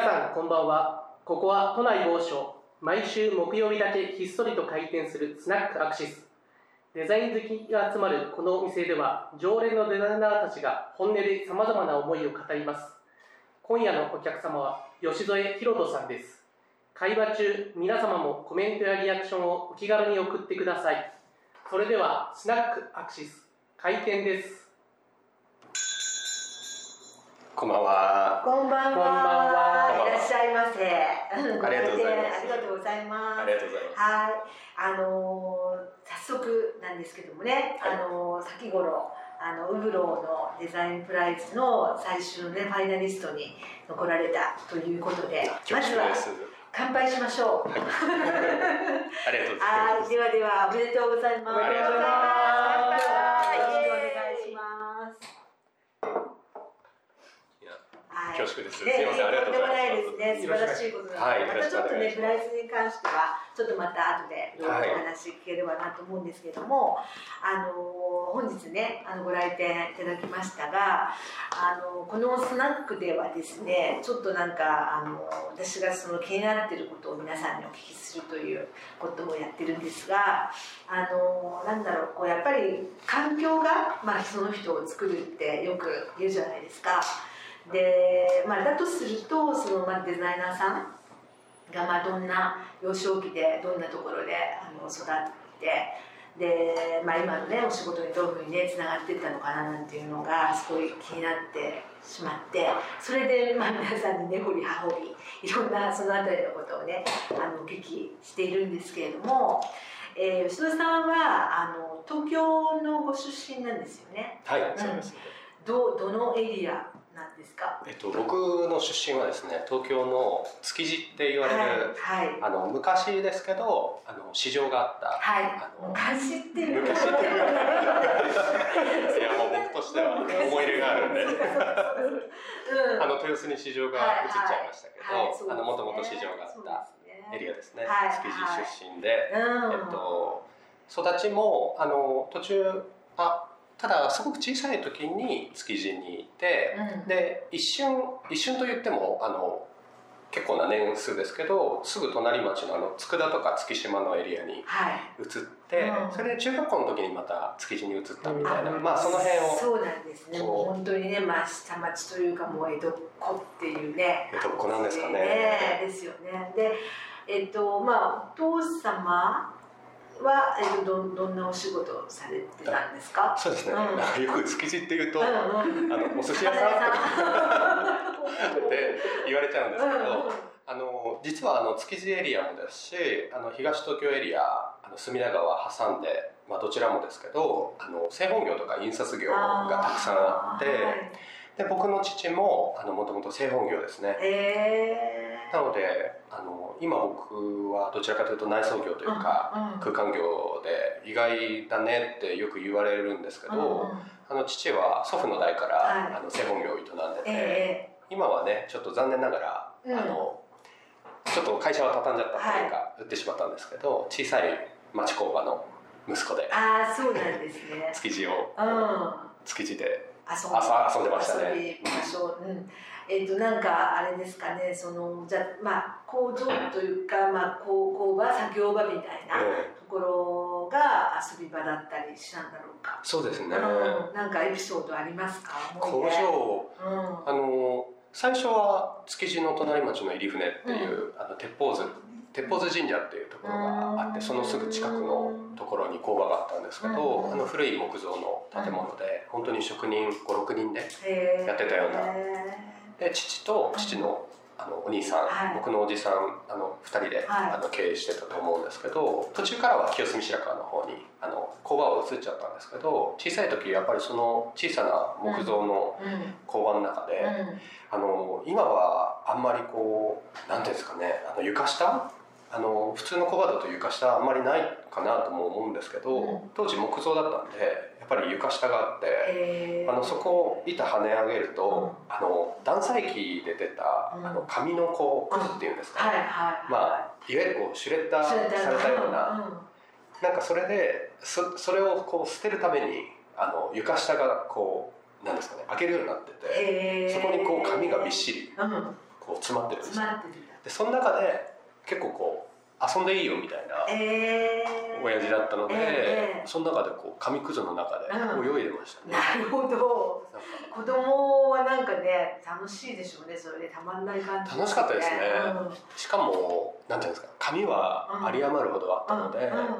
さんこんばんは。ここは都内某所毎週木曜日だけひっそりと開店するスナックアクシス。デザイン好きが集まるこのお店では常連のデザイナーたちが本音でさまざまな思いを語ります。今夜のお客様は吉添博人さんです。会話中皆様もコメントやリアクションをお気軽に送ってください。それではスナックアクシス開店です。こんばんは。こんばんは。こんばんはいらっしゃいませ。ありがとうございますありがとうございます。ありがとうございます。はい。あのー早速なんですけどもね、はいあのー先頃。あのウブローのデザインプライズの最終のねファイナリストに残られたということでまずは。乾杯しましょう。ありがとうございます。はいではではおめでとうございます。おめでとうございますますよろしくお願いします。いやはい恐縮です。すねみません、ありがとうございます。とんでもないですね。素晴らしいことなので、はいまたちょっとね、プライスに関しては、ちょっとまた後でお話聞ければなと思うんですけども、あの本日ね、あのご来店いただきましたが、あのこのスナックではですね、ちょっとなんかあの私がその気になっていることを皆さんにお聞きするということをやってるんですが、あのなんだろう、こうやっぱり環境がまあその人を作るってよく言うじゃないですか。で、まあ、だとするとその、まあ、デザイナーさんが、まあ、どんな幼少期でどんなところであの育ってで、まあ、今のねお仕事にどういうふうにねつながっていったのかななんていうのがすごい気になってしまってそれで、まあ、皆さんに根掘り葉掘りいろんなその辺りのことをねあのお聞きしているんですけれども。えー、吉田さんはあの東京のご出身なんですよね。はい、そうです。どどのエリアなんですか？えっと、僕の出身はですね、東京の築地って言われる、はい、はい、あの昔ですけど、あの市場があった。はい。あ、の昔っていう昔っていう いや、もう僕としては思い入れがあるんで。うん、あの豊洲に市場が移っちゃいましたけど、もともと市場があったエリアですね。はい。築地出身で、うん、えっと、育ちもあの途中あただすごく小さい時に築地にいて、うんで一瞬一瞬と言ってもあの結構な年数ですけどすぐ隣町のあの佃とか月島のエリアにはい。移って、うんそれで中学校の時にまた築地に移ったみたいな、うんまあその辺をそうなんですね。もう本当にね、まあ下町というかもう江戸っ子っていうね。江戸っ子なんですかねねですよね。で、えっとまあお父様はえどどんなお仕事をされてたんですか？そうですね、うん。よく築地っていうと、うんあうん。のお寿司屋さんとか って言われちゃうんですけど、あの実はあの築地エリアもですしあの東東京エリアあの隅田川挟んで、まあ、どちらもですけどあの製本業とか印刷業がたくさんあってはいで僕の父ももともと製本業ですね。えーなのであの今僕はどちらかというと内装業というか、空間業で意外だねってよく言われるんですけど、あの父は祖父の代から、はい。あの製本業を営んでて、え今はねちょっと残念ながら、うん。あのちょっと会社は畳んじゃったというか、売ってしまったんですけど小さい町工場の息子でー、ああそうなんですね。築地をうん。築地で遊んでましたね。えっ、となんかあれですかね、そのじゃあまあ工場というかまあ工工場作業場みたいなえところが遊び場だったりしたんだろうか。えそうですね、うん。なんかエピソードありますか？工。場うん。あの最初は築地の隣町の入船っていう、あの鉄砲図鉄砲図神社っていうところがあってうんそのすぐ近くのところに工場があったんですけど、うんあの古い木造の建物で、本当に職人56人でやってたようなへで父と父のあのお兄さん、はい。僕のおじさんあの2人で、はい。あの経営してたと思うんですけど途中からは清澄白河の方にあの工場を移っちゃったんですけど小さい時やっぱりその小さな木造の。工場の中で、あの今はあんまりこうなんていうんですかねあの床下？あの普通の工場だと床下あんまりないかなとも思うんですけど、うん。当時木造だったんでぱり床下があって。あのそこを板跳ね上げると、うあの断裁機で出た、うん。あの紙のこうくずっていうんですか、はいはい。まあいわゆるこうシュレッダーされたような、なんかそれでそそれをこう捨てるためにあの床下がこうなんですかね開けるようになってて、そこにこう紙がびっしりうん。ここう詰まってるんですよ。でその中で結構こう遊んでいいよみたいなえー、親父だったので、ええその中でこう紙くずの中でうん。泳いでましたね、なるほど。子供はなんかね楽しいでしょうねそれで。たまんない感じ。楽しかったですね。うん。しかもなんていうんですか紙は有り余るほどあったので、うん。うん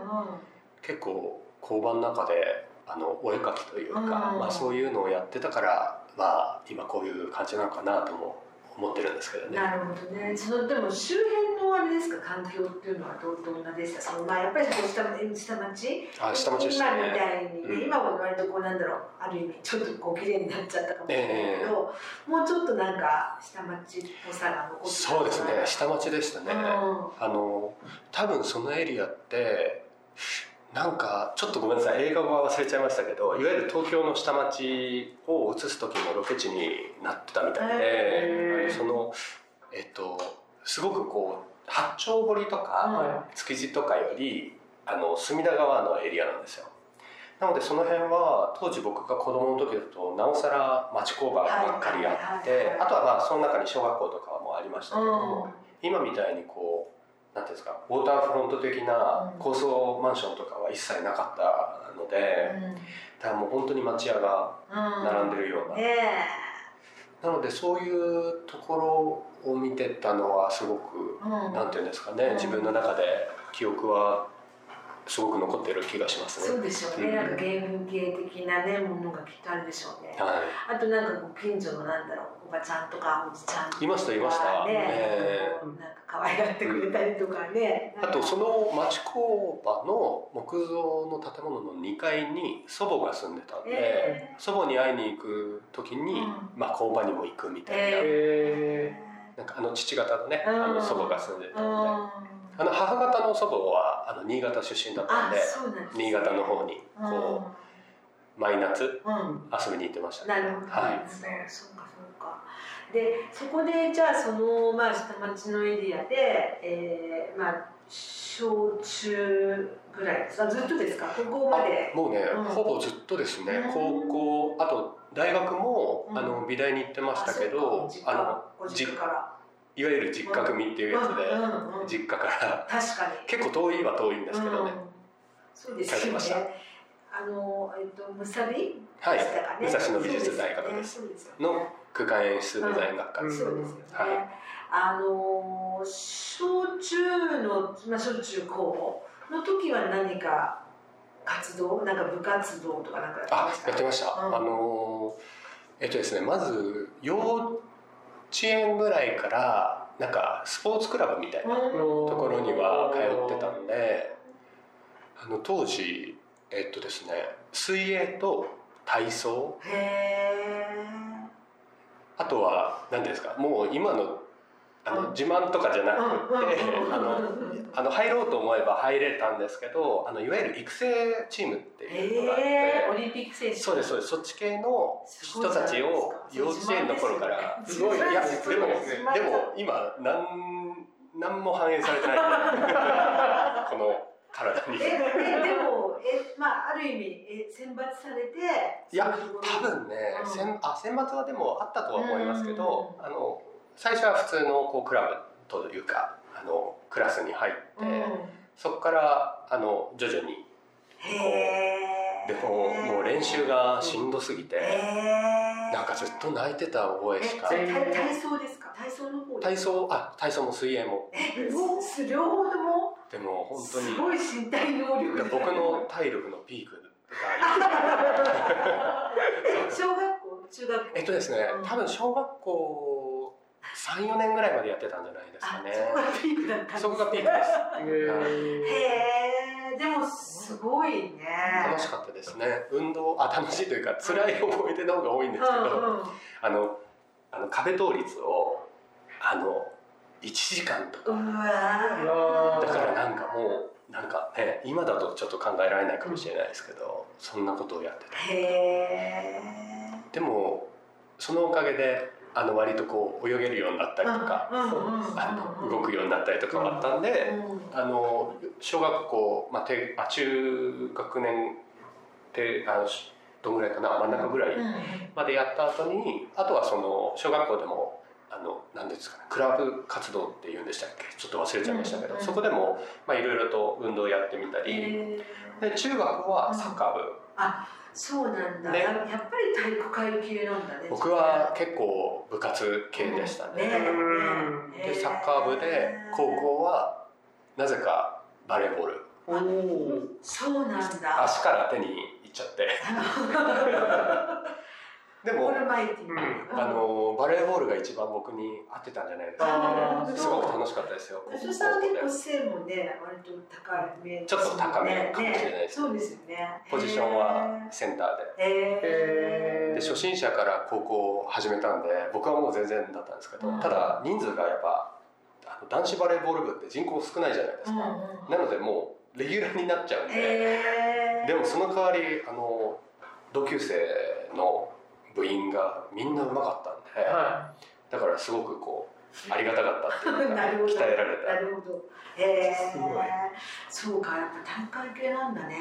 結構工場の中であのお絵描きというか、うん。まあ、そういうのをやってたから、まあ、今こういう感じなのかなとも思ってるんですけどね。なるほどね。そのでも周辺のあれですか？環境っていうのはどどんなでした？そのまあやっぱりこう下下町？あ下町でした今みねたいに、うん。今は割とこうなんだろうある意味ちょっとこう綺麗になっちゃったかもしれないけど、もうちょっとなんか下町っぽさが残ってたそうですね。下町でしたね、うん。あの多分そのエリアってなんかちょっとごめんなさい映画は忘れちゃいましたけどいわゆる東京の下町を映す時のロケ地になってたみたいで、そのえっとすごくこう八丁堀とか、は築地とかよりあの隅田川のエリアなんですよ。なのでその辺は当時僕が子供の時だとなおさら町工場ばっかりあって、あとはまあその中に小学校とかもありましたけど、うん。今みたいにこうなんていうんですかウォーターフロント的な高層マンションとかは一切なかったので、だからもう本当に町屋が並んでるような、ねなのでそういうところを見てたのはすごくえ、うん。なんていうんですかね、うん。自分の中で記憶はすごく残ってる気がしますね。そうでしょうね、うん。なんか芸文系的なねものがきっとあるでしょうね。はあとなんかこう近所のなんだろうおばちゃんとかおじちゃんとかいましたいました。ね、え。こうなんか可愛がってくれたりとかね、い、あとその町工場の木造の建物の2階に祖母が住んでたんで、え祖母に会いに行く時に、うん。まあ、工場にも行くみたいな,、へなんかあの父方のね、うん。あの祖母が住んでたんで、ああの母方の祖母はあの新潟出身だったんあでね。新潟の方にこう毎夏うん、うん。遊びに行ってましたね。なるほど、はい。そうかそうかでそこでじゃあその、まあ、下町のエリアで、えー、まあ小中ぐらいですか？ずっとですか？ここまで。もうね、うん。ほぼずっとですね、うん。高校あと大学も、うん。あの美大に行ってましたけどうかあのご実家から。いわゆる実家組っていうやつで、うん。うん。うん。実家から。確かに。結構遠いは遠いんですけどね、うん。そうですよね。あのえっとむさびはい。武蔵野美術大学です。の空間演出デザイン学科。です、そうですよね。はい。あの小中のまあ小中高の時は何か活動？なんか部活動とかなんかあまやってました、うん。あのえっとですねまず幼稚園ぐらいからなんかスポーツクラブみたいなうん。ところには通ってたんであの当時えっとですね水泳と体操。へあとは何ですか？もう今のあのうん。自慢とかじゃなくてうんあのあの入ろうと思えば入れたんですけどあのいわゆる育成チームっていうのがあって、へえオリンピック選手。そうですそうです。そっち系の人たちを幼稚園の頃からすごいいやでもでも今なんなんも反映されてない。この体に。ええでもえまあある意味え選抜されていや多分ね、うん。選あ選抜はでもあったとは思いますけど、あの最初は普通のこうクラブというかあのクラスに入って、うん。そこからあの徐々にでももう練習がしんどすぎて、なんかずっと泣いてた覚ええしか。体体操ですか？体操の方体操あ体操も水泳も。えす両方とも？でも本当に。すごい身体能力僕の体力のピークが 小学校中学校。えっとですねうん。多分小学校34年ぐらいまでやってたんじゃないですかあねそこがピークだったんですそこがピークです。へえでもすごいね。楽しかったですね。運動あ楽しいというか辛い思い出の方が多いんですけど、うんうん。あのあの壁倒立をあの1時間とか。だからなんかもうなんかね今だとちょっと考えられないかもしれないですけどそんなことをやってた。でもそのおかげであの割とこう泳げるようになったりとか、あの動くようになったりとかもあったんで、あの小学校、まあ、低あ中学年であのどんぐらいかな真ん中ぐらいまでやった後にあとはその小学校でもあの何ですかねクラブ活動っていうんでしたっけ？ちょっと忘れちゃいましたけど、そこでもまあいろいろと運動をやってみたり、で中学はサッカー部、あそうなんだ、ね、やっぱり体育会系なんだね僕は結構部活系でしたね,、でサッカー部で高校はなぜかバレーボール。そうなんだ。足から手にいっちゃって でも、うん、あのバレーボールが一番僕に合ってたんじゃないですか、ね、すごく楽しかったですよ。そしたら結構背もね割と高め、ちょっと高めかもしれないです、ね、そうですよね。ポジションはセンターで。で初心者から高校を始めたんで僕はもう全然だったんですけど、うん、ただ人数がやっぱ男子バレーボール部って人口少ないじゃないですか、なのでもうレギュラーになっちゃうんで、でもその代わりあの同級生の部員がみんなうまかったんで、はい、だからすごくこうありがたかったっていうか 鍛えられた。なるほど。へえそうか。やっぱ大会系なんだね、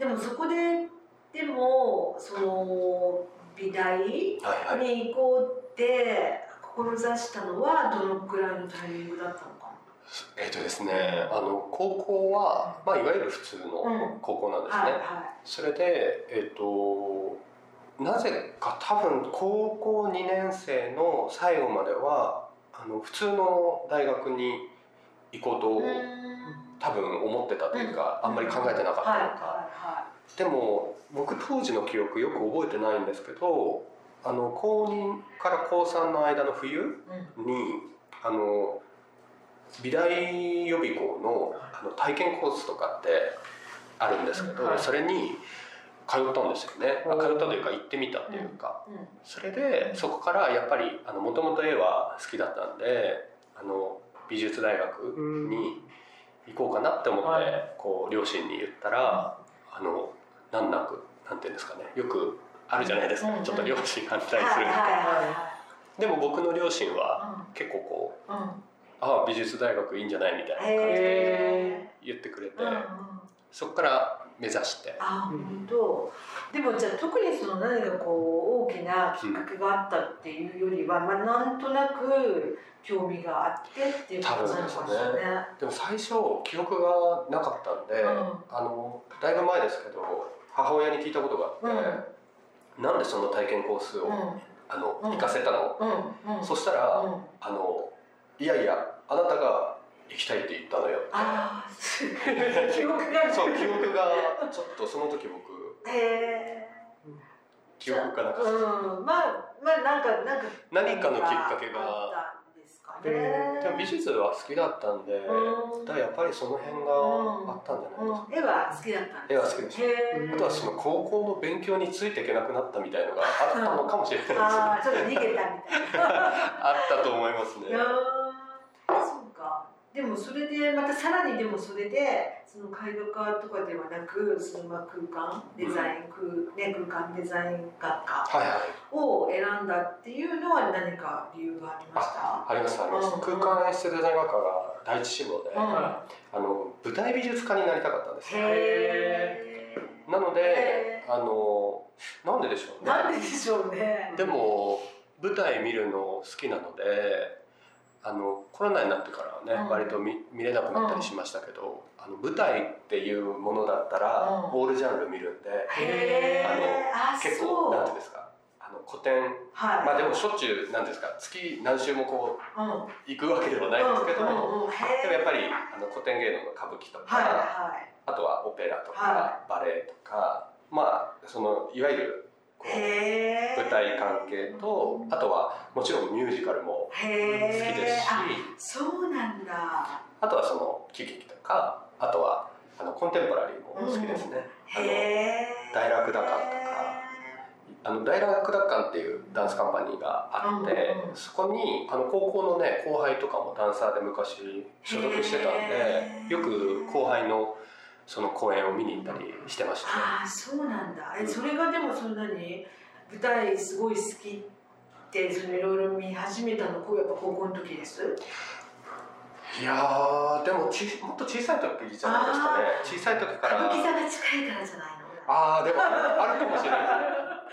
うん、でもそこででもその美大に行こうって志したのはどのくらいのタイミングだったのかえっ、とですね、あの高校は、まあ、いわゆる普通の高校なんですね、うんはいはい、それでえっ、ー、となぜか多分高校2年生の最後まではあの普通の大学に行こうと多分思ってたというか、あんまり考えてなかったのか、でも僕当時の記憶よく覚えてないんですけどあの高2から高3の間の冬に、あの美大予備校のあの体験コースとかってあるんですけど、それに通ったんですよね、まあ、通ったというか行ってみたっていうか、それでそこからやっぱりもともと絵は好きだったんであの美術大学に行こうかなって思って、こう両親に言ったら、あの難なくなんていうんですかねよくあるじゃないですか、ちょっと両親反対する。とか、でも僕の両親は結構こう、ああ美術大学いいんじゃないみたいな感じで言ってくれて、そこから目指して。あ本当。でもじゃあ特にその何かこう大きなきっかけがあったっていうよりは、うん、まあ、なんとなく興味があってっていう感じなのかもしれないね。でも最初記憶がなかったんで、うん、あのだいぶ前ですけど母親に聞いたことがあって、うん、なんでその体験コースを、あの行かせたの、そしたら、あのいやいやあなたが行きたいって言ったのよ。ああ記憶がそう記憶がちょっとその時僕へえ記憶がなかった、うん、まあまあなんかなんか何かのきっかけが。でも美術は好きだったんで、うん、だやっぱりその辺があったんじゃないですか、うん、絵は好きだったん絵は好きです。あとはその高校の勉強についていけなくなったみたいのがあったのかもしれないです、ね、ああちょっと逃げたみたいな。あったと思いますねでもそれでまたさらにでもそれでその絵画科とかではなくそのまあ空間デザイン、うん、ね、空間デザイン学科を選んだっていうのは何か理由がありました？ありますあります、うん、空間演出デザイン学科が第一志望で、うん、あの舞台美術家になりたかったんです。よなのであのなんででしょうね。なんででしょうね。でも舞台見るの好きなのであのコロナになってからはね、うん、割と見見れなくなったりしましたけど、うん、あの舞台っていうものだったら、オールジャンル見るんで、あの結構なんていうんですかあの古典、はい、まあでもしょっちゅうなんですか月何週もこう、行くわけではないんですけど、でもやっぱりあの古典芸能の歌舞伎とか、はいはい、あとはオペラとか、バレエとかまあそのいわゆる舞台関係とあとはもちろんミュージカルも好きですし。そうなんだ。あとはその喜劇とかあとはあのコンテンポラリーも好きですね、うん、あの大楽打館とか。あの大楽打館っていうダンスカンパニーがあって、うんうん、そこにあの高校のね後輩とかもダンサーで昔所属してたんでよく後輩のその公演を見に行ったりしてました、ね、ああそうなんだ。えそれがでもそんなに舞台すごい好きってそのいろいろ見始めたのこうやっぱ高校の時です？いやでもちもっと小さい時じゃないですかね。小さい時から。歌舞伎座が近いからじゃないの？ああでも あるかもしれない。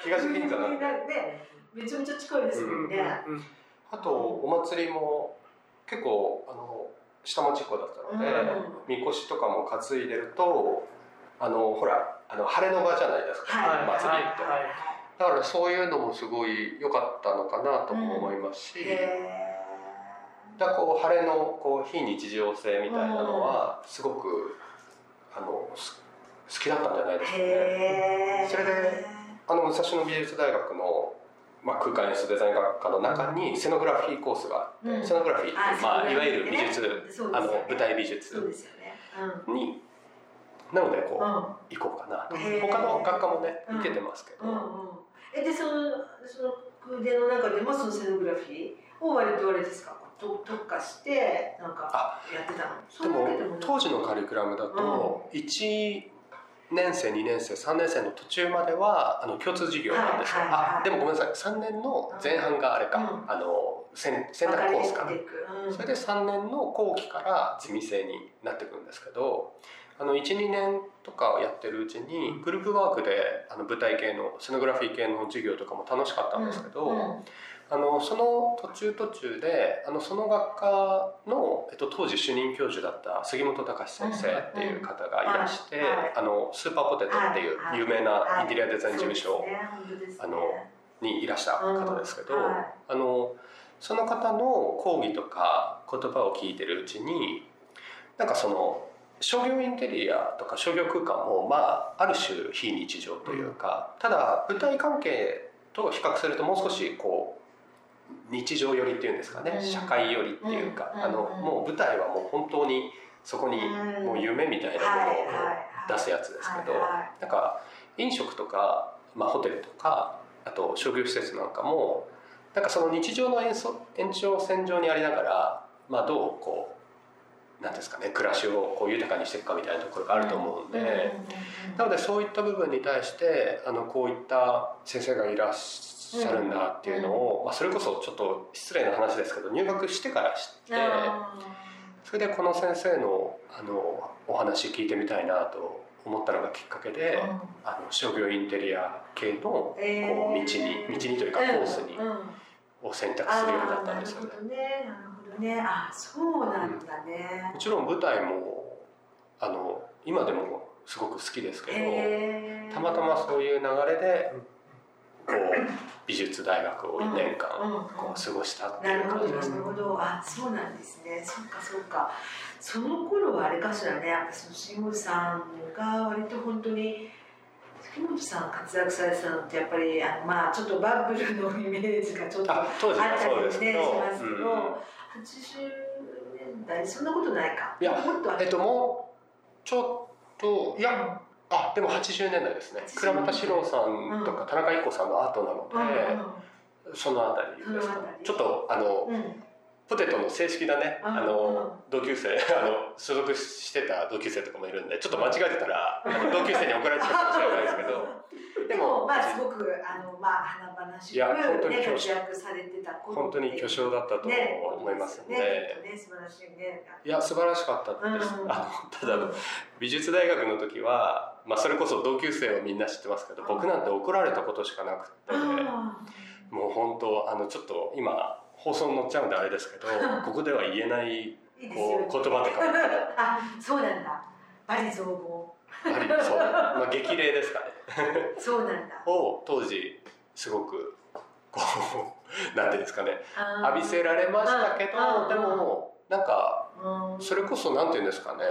東銀座なんでめちゃめちゃ近いですもんね、うんうんうん。あとお祭りも結構あの下町っ子だったので、みこしとかも担いでるとあのほらあの晴れの場じゃないですか、はい。祭りって、だからそういうのもすごい良かったのかなとも思いますし、だからこう晴れのこう非日常性みたいなのはすごくあの好きだったんじゃないですかね。それであの武蔵野美術大学のまあ、空間演出デザイン学科の中にセノグラフィーコースがあって、うん、セノグラフィーって、まあ、いわゆる美術、ね、あの舞台美術に、なのでこう、行こうかなと。他の学科もね受けてますけど、えでそのその空手の中でもそのセノグラフィーを割とあれですか？特化してなんかやってたの？でも当時のカリキュラムだと、1年生2年生3年生の途中まではあの共通授業なんですよ、はいはいはい、あでもごめんなさい。3年の前半があれか、うん、あの選選択コースかな、うん、それで3年の後期からゼミ生になってくるんですけど12年とかやってるうちにグループワークであの舞台系のセノグラフィー系の授業とかも楽しかったんですけど、うんあのその途中途中であのその学科の、えっと、当時主任教授だった杉本隆先生っていう方がいらして、あのスーパーポテトっていう有名なインテリアデザイン事務所、あのにいらした方ですけど、あのその方の講義とか言葉を聞いてるうちになんかその商業インテリアとか商業空間もまあある種非日常というか、ただ舞台関係と比較するともう少しこう日常寄りっていうんですかね、うん、社会寄りっていうか、うん、あのもう舞台はもう本当にそこにもう夢みたいなものを出すやつですけど、なんか飲食とか、まあ、ホテルとかあと商業施設なんかもなんかその日常の延延長線上にありながら、まあ、どうこうなんですかね暮らしをこう豊かにしていくかみたいなところがあると思うんで、なのでそういった部分に対してあのこういった先生がいらっしゃしゃるんだっていうのを、まあ、それこそちょっと失礼な話ですけど入学してから知ってそれでこの先生のあのお話聞いてみたいなと思ったのがきっかけで、あの商業インテリア系のこう道に、道にというかコースに、を選択するようになったんですよね。なるほどね。ね。あ、そうなんだね。もちろん舞台もあの今でもすごく好きですけど、たまたまそういう流れでこう美術大学を1年間こう過ごしたっていう感じです、ね、なるほど。あそうなんですね。そっかそっか。その頃はあれかしらねやっぱその杉本さんが割と本当に杉本さん活躍されてたのってやっぱりあのまあちょっとバブルのイメージがちょっとあったりねしますけど、うん、80年代そんなことないか。いやもっとえっともうちょっといやあでも80年代ですね。倉本史郎さんとか田中一子さんの後なので、そのあたりですかちょっとあの、ポテトの正式なね、あの、同級生、あの、所属してた同級生とかもいるんで、ちょっと間違えてたら、同級生に怒られちゃうかもしれないですけど、でも、まあ、すごく、あの、まあ、華々しく、活躍されてた本当に巨匠だったと思いますね。ね、ね、素晴らしいね。いや、素晴らしかったです。あの、ただ、美術大学の時は、まあ、それこそ同級生はみんな知ってますけど、僕なんて怒られたことしかなくて、もう本当、あの、ちょっと今、放送に乗っちゃうんであれですけど、ここでは言えないこう言葉とか。あ、そうなんだ。バリ造語。バリ、そう、まあ激励ですかね。そうなんだ。を当時すごくこうなんていうんですかね、浴びせられましたけど、でもなんかそれこそなんていうんですかね、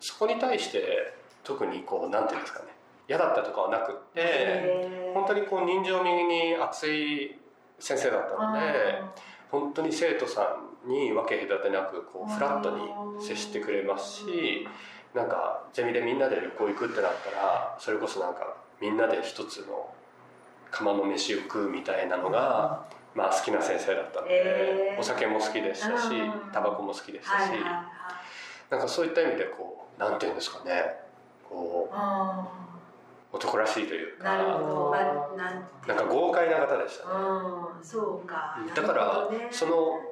そこに対して特にこうなんていうんですかね、嫌だったとかはなくって、本当にこう人情味に熱い先生だったので。本当に生徒さんに分け隔てなくこうフラットに接してくれますしなんかゼミでみんなで旅行行くってなったらそれこそなんかみんなで一つの釜の飯を食うみたいなのが、まあ、好きな先生だったので、お酒も好きでしたしタバコも好きでしたし、なんかそういった意味でこうなんていうんですかねこう。男らしいというかなるほど、なんか。豪快な方でしたね、うん、そうか。だから、ね、その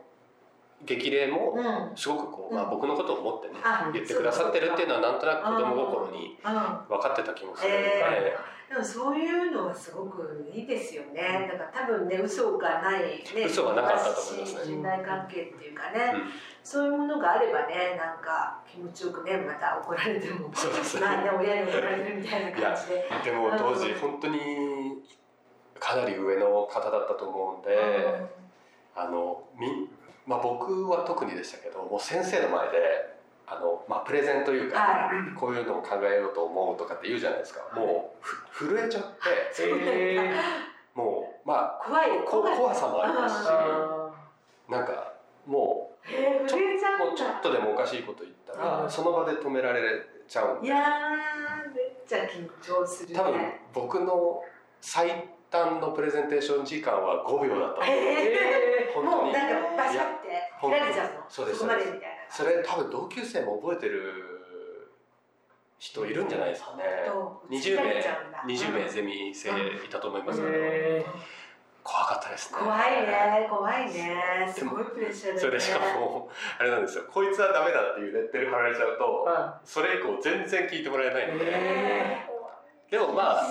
激励もすごくこう、まあ、僕のことを思ってね、あ言ってくださってるっていうのはなんとなく子供心に分かってた気もするので、えー、でもそういうのはすごくいいですよね。だから多分ね嘘がないね。嘘がなかったと思いますね。信頼関係っていうかね、うん、そういうものがあればねなんか気持ちよくねまた怒られてもそうですね。まあね親に怒られるみたいな感じで。でも当時本当にかなり上の方だったと思うんで、うん、あのみまあ、僕は特にでしたけどもう先生の前であの、まあ、プレゼンというか、はい、こういうのも考えようと思うとかって言うじゃないですか、もう震えちゃって、えー、もうまあ怖い。怖さもありますしなんかもうちょもうちょっとでもおかしいこと言ったらその場で止められちゃうんで。いやめっちゃ緊張する、ね、多分僕の最短のプレゼンテーション時間は5秒だった。えー、本当に。もうなんかバシャって切られちゃうのそうですそこまでみたいな。それ多分同級生も覚えてる人いるんじゃないですかね、うん、20名20名ゼミ生いたと思いますけど、怖かったですね。怖いね怖いね。すごいプレッシャーで、ね、それでしかもあれなんですよ。こいつはダメだっていうレッテル貼られちゃうと、それ以降全然聞いてもらえないので、えーでもまあ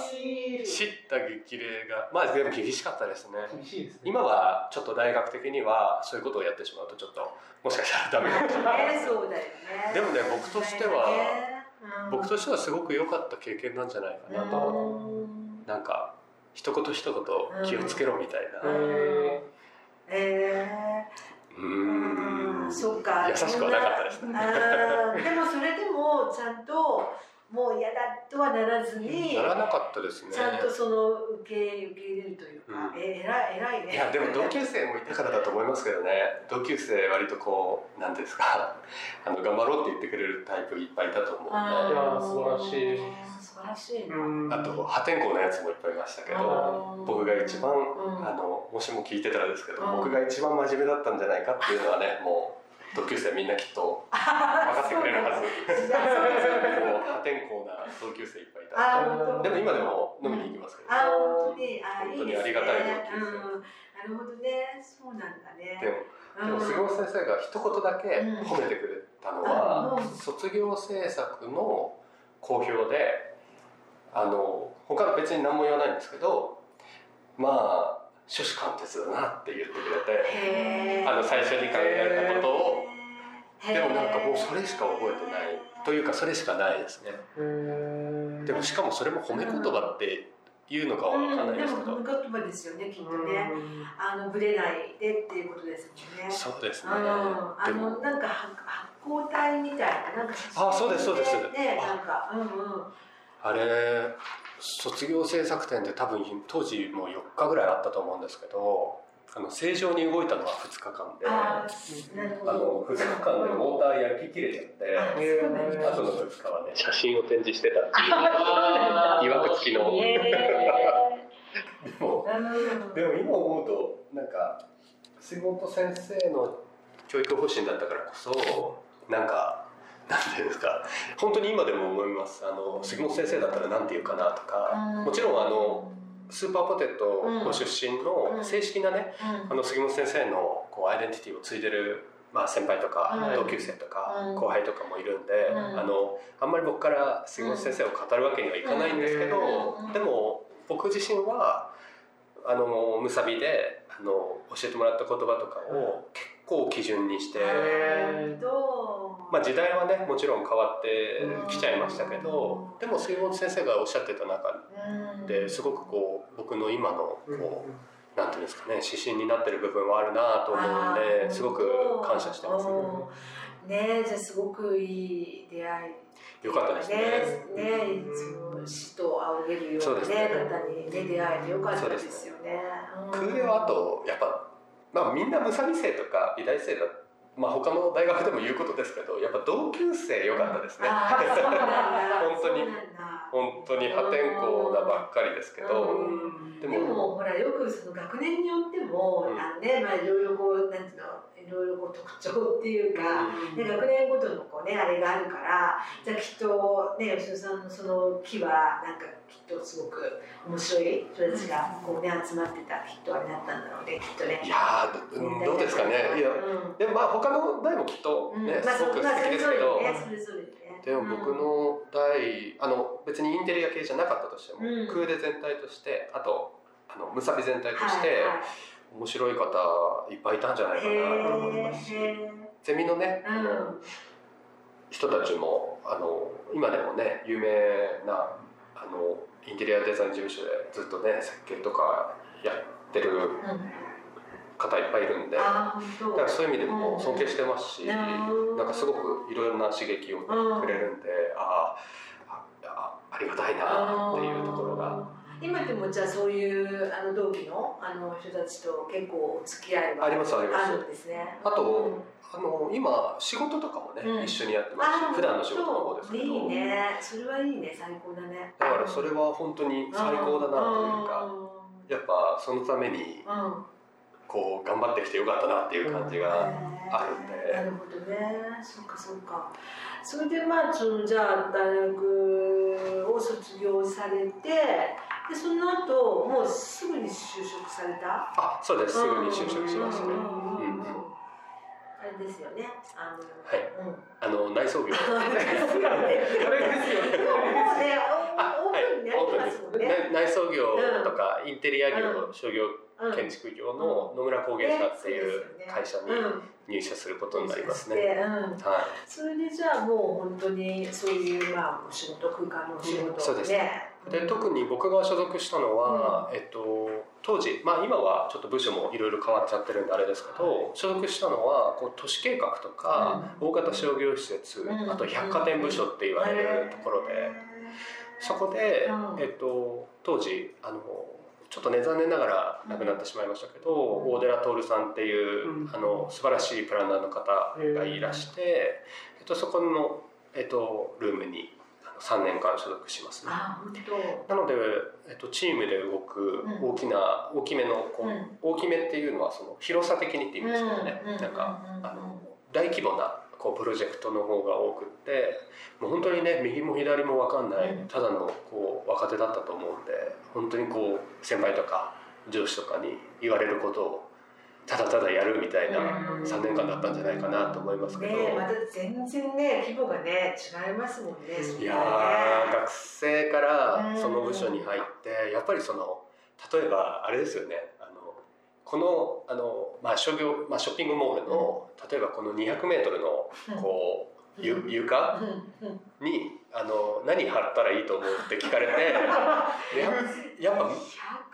知った激励がまあでも厳しかったですね。厳しいですね。今はちょっと大学的にはそういうことをやってしまうとちょっともしかしたらダメかもしれない。そうだよね。でもね僕としては、僕としてはすごく良かった経験なんじゃないかなと、なんか一言一言気をつけろみたいな、ええうん。そうか。優しくはなかったですね。でもそれでもちゃんともう嫌だとはならずにならなかったですね。ちゃんとその受け受け入れるというか、うん、えらい偉いね。いやでも同級生もいたからだと思いますけどね。同級生割とこうなんですか あの頑張ろうって言ってくれるタイプいっぱいいたと思うんで。いや素晴らしい。素晴らしいな。あと破天荒なやつもいっぱいいましたけど僕が一番、あのもしも聞いてたらですけど僕が一番真面目だったんじゃないかっていうのはねもう同級生みんなきっと分かってくれるはず。もう破天荒な同級生いっぱいいた。でも今でも飲みに行きますけど、あ本当に。ありがたい同級生、なるほどね。そうなんだね。でもでも杉本先生が一言だけ褒めてくれたのは、卒業制作の好評であの他別に何も言わないんですけどまあ初子貫徹だなって言ってくれてあの最初に考えたことをでもなんかもうそれしか覚えてないというかそれしかないですね。でもしかもそれも褒め言葉っていうのかは分かんないですけど、うん、でも褒め言葉ですよねきっとね。あのぶれないでっていうことですもんね。そうですね。あのなんか発光体みたいななんかあそうですそうです。ねなんかうんうん。あれ卒業制作展で多分当時もう4日ぐらいあったと思うんですけどあの正常に動いたのは2日間であの2日間でモーター焼き切れちゃってあとの2日はね。写真を展示してた。っていういわくつきの。でもでも今思うとなんか杉本先生の教育方針だったからこそなんかなんていうんですか本当に今でも思います。あの杉本先生だったら何て言うかなとかもちろんあのスーパーポテトご出身の正式なね、あの杉本先生のこうアイデンティティを継いでる、まあ、先輩とか同級生とか後輩とかもいるんで、あのあんまり僕から杉本先生を語るわけにはいかないんですけど、でも僕自身はあのむさびであの教えてもらった言葉とかを結構基準にして、まあ、時代はねもちろん変わってきちゃいましたけどでも杉本先生がおっしゃってた中ですごくこう僕の今のこうなんていうんですかね指針になってる部分はあるなと思うんですごく感謝してますね。ねじゃあすごくいい出会い。よかったですね。ね、ね、その死と仰げるようなね、方にね出会えてよかったですよね。空冷はあとやっぱまあみんな武蔵生とか美大生だまあ他の大学でも言うことですけどやっぱ同級生良かったですね。本当に本当に破天荒なばっかりですけどでもほらよくその学年によっても、うん、あのねまあいろいろこうなんていうのいろいろこう特徴っていうか、うん、で学年ごとのこうねあれがあるからじゃあきっとね吉野さんのその木はなんかきっとすごく面白い人たちがこうね集まってたきっとあれだったんだろうねきっとね。いやどうですかね。いや、でもまあ他の台もきっとね、すごく素敵ですけど、でも僕の台あの別にインテリア系じゃなかったとしても、クーデ全体としてあとあのムサビ全体として、面白い方いっぱいいたんじゃないかなと思いますしゼミのね、あの人たちもあの今でもね有名なあのインテリアデザイン事務所でずっとね設計とかやってる方いっぱいいるんで、だからそういう意味でも尊敬してますし、なんかすごくいろいろな刺激をくれるんで、ああありがたいなっていうところが。今でもじゃあそういうあの同期のあの人たちと結構お付き合いはありますありますあるんですね。あと、うん、あの今仕事とかもね、うん、一緒にやってますし、普段の仕事の方ですけど。いいね。それはいいね最高だね。だからそれは本当に最高だなというか、やっぱそのために。こう頑張ってきてよかったなっていう感じがあるんで。なるほどね。そうかそうか。それでまあそのじゃあ大学を卒業されてでその後もうすぐに就職された？あそうですすぐに就職しましたね。あれですよね。あの、はい。うん、あの内装業。あれですよね。もうね、オープンになりますもんね。内装業とかインテリア業、商業建築業の野村工芸社っていう会社に入社することになりますね。はい。それでじゃあもう本当にそういうまあお仕事空間のお仕事で。すね。で特に僕が所属したのは、えっと当時まあ今はちょっと部署もいろいろ変わっちゃってるんであれですけど、所属したのはこう都市計画とか、大型商業施設、あと百貨店部署って言われるところで、そこで、えっと当時あのちょっとね残念ながら亡くなってしまいましたけど、大寺徹さんっていう、あの素晴らしいプランナーの方がいらして、えっと、そこの、えっと、ルームに3年間所属しますね。なので、えっと、チームで動く大きな、大きめのこう、大きめっていうのはその広さ的にっていうんですけどね、なんかあの大規模なこうプロジェクトの方が多くってもう本当にね右も左も分かんないただのこう若手だったと思うんで本当にこう先輩とか上司とかに言われることをただただやるみたいな3年間だったんじゃないかなと思いますけど、ね、また全然ね規模がね違いますもんね、いや学生からその部署に入ってやっぱりその例えばあれですよねこのあの、まあ、商業、まあ、ショッピングモールの、例えばこの 200m のこう、ゆ床？にあの何貼ったらいいと思うって聞かれて ややっぱ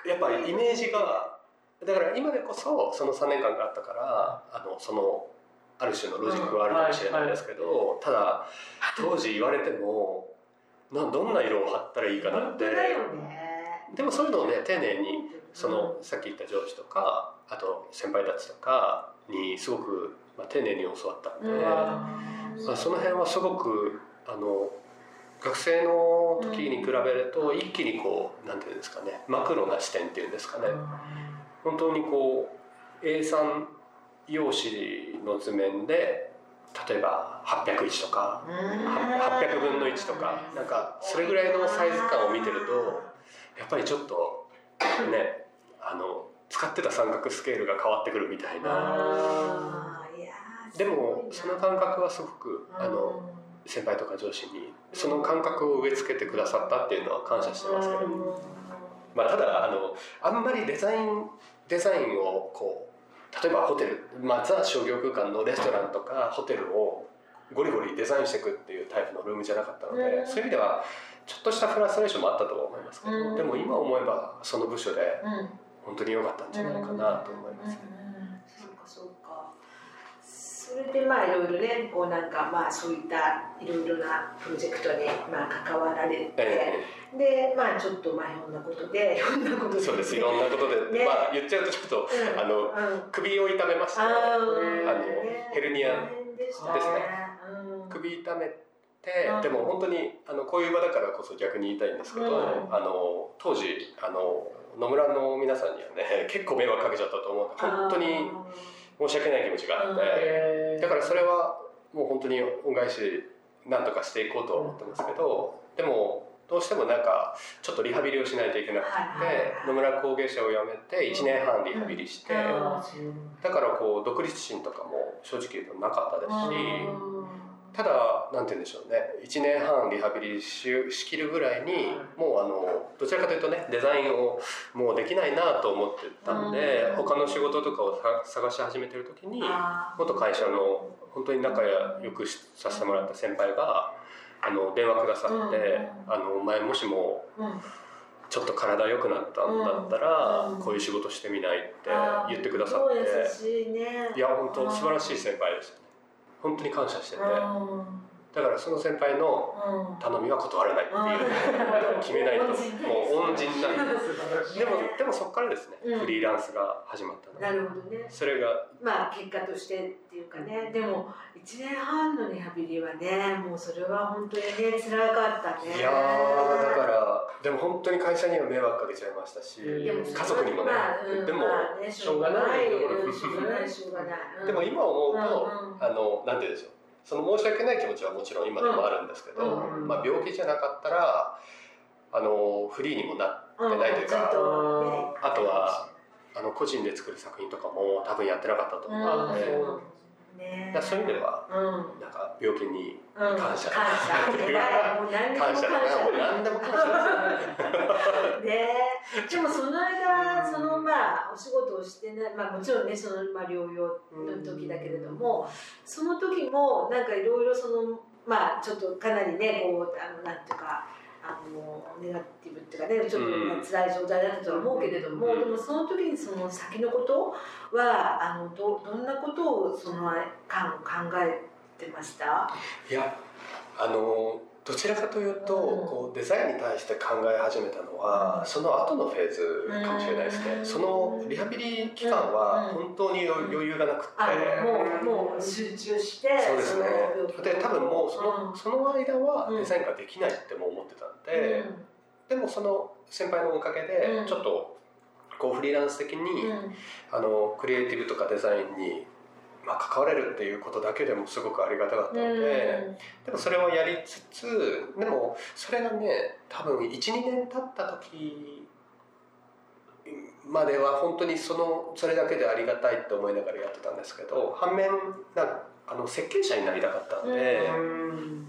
やっぱイメージがだから今でこそその3年間があったからあのそのある種のロジックはあるかもしれないですけど、ただ当時言われてもなどんな色を貼ったらいいかなって、でもそういうのをね丁寧にそのさっき言った上司とかあと先輩たちとかにすごく、まあ、丁寧に教わったんで、まあ、その辺はすごくあの学生の時に比べると一気にこうなんていうんですかねマクロな視点っていうんですかね。本当にこう A3 用紙の図面で例えば801とか800分の1とかなんかそれぐらいのサイズ感を見てるとやっぱりちょっとねあの使ってた三角スケールが変わってくるみたいな。でもその感覚はすごくあの先輩とか上司にその感覚を植え付けてくださったっていうのは感謝してますけど、まあ、ただあのあんまりデザインデザインをこう例えばホテル、まあ、ザ商業空間のレストランとかホテルをゴリゴリデザインしていくっていうタイプのルームじゃなかったので、そういう意味ではちょっとしたフラストレーションもあったとは思いますけど、でも今思えばその部署で本当に良かったんじゃないかなと思います、そうかそうか。それでまあいろいろねこうなんかまあそういったいろいろなプロジェクトにまあ関わられて、えー、でまあちょっとまあいろんなことでいろんなことで。そうですいろんなことで、ね、まあ言っちゃうとちょっと、うん、あの、うん、首を痛めました、ね、あのヘルニアですね、うん、首痛めて、でも本当にあのこういう場だからこそ逆に言いたいんですけど、あの当時あの野村の皆さんにはね 結構迷惑かけちゃったと思う本当に申し訳ない気持ちがあってだからそれはもう本当に恩返しなんとかしていこうと思ってますけどでもどうしてもなんかちょっとリハビリをしないといけなくて、野村工芸社を辞めて1年半リハビリして、だからこう独立心とかも正直言うとなかったですし。ただなんて言うんでしょうね。1年半リハビリししきるぐらいにもうあのどちらかというとねデザインをもうできないなと思ってたんで他の仕事とかを探し始めてる時に元会社の本当に仲良くさせてもらった先輩があの電話くださって「あのお前もしもちょっと体良くなったんだったらこういう仕事してみない」って言ってくださって。いや本当素晴らしい先輩です本当に感謝してて、だからその先輩の頼みは断らないっていう。決めないと。もう恩人なんで。すでもでもそこからですね、フリーランスが始まったの。なるほどね。それが。まあ結果としてっていうかね。でも1年半のリハビリはねもうそれは本当にね辛かったね。いやだからでも本当に会社には迷惑かけちゃいましたし家族にもね、でも、しょうがない。しょうがないしょうがない、でも今思うと、あのなんて言うんでしょうその申し訳ない気持ちはもちろん今でもあるんですけど、まあ、病気じゃなかったらあのフリーにもなってないというか、あとはあの個人で作る作品とかも多分やってなかったと思うので。ね、そういう意味では、うん、なんか病気に感謝、うん、感謝。もう何でも感謝。もう何でも感謝。ね。でもその間そのまあお仕事をしてないまあもちろんねそのまあ療養の時だけれども、その時もなんかいろいろそのまあちょっとかなりねこうあのなんていうかあのネガティブっていうかねちょっと辛い状態だったとは思うけれども、うん、でもその時にその先のことはあのどどんなことをその間考えてました？いやあのどちらかというと、こうデザインに対して考え始めたのは、その後のフェーズかもしれないですね、そのリハビリ期間は本当に余裕がなくて、もうもう集中してそうですね。で多分もうその,、その間はデザインができないっても思ってたんで、でもその先輩のおかげでちょっとこうフリーランス的に、あのクリエイティブとかデザインにまあ、関われるっていうことだけでもすごくありがたかったので、でもそれをやりつつでもそれがね多分12年経った時までは本当にそのそれだけでありがたいって思いながらやってたんですけど反面なあの設計者になりたかったんで、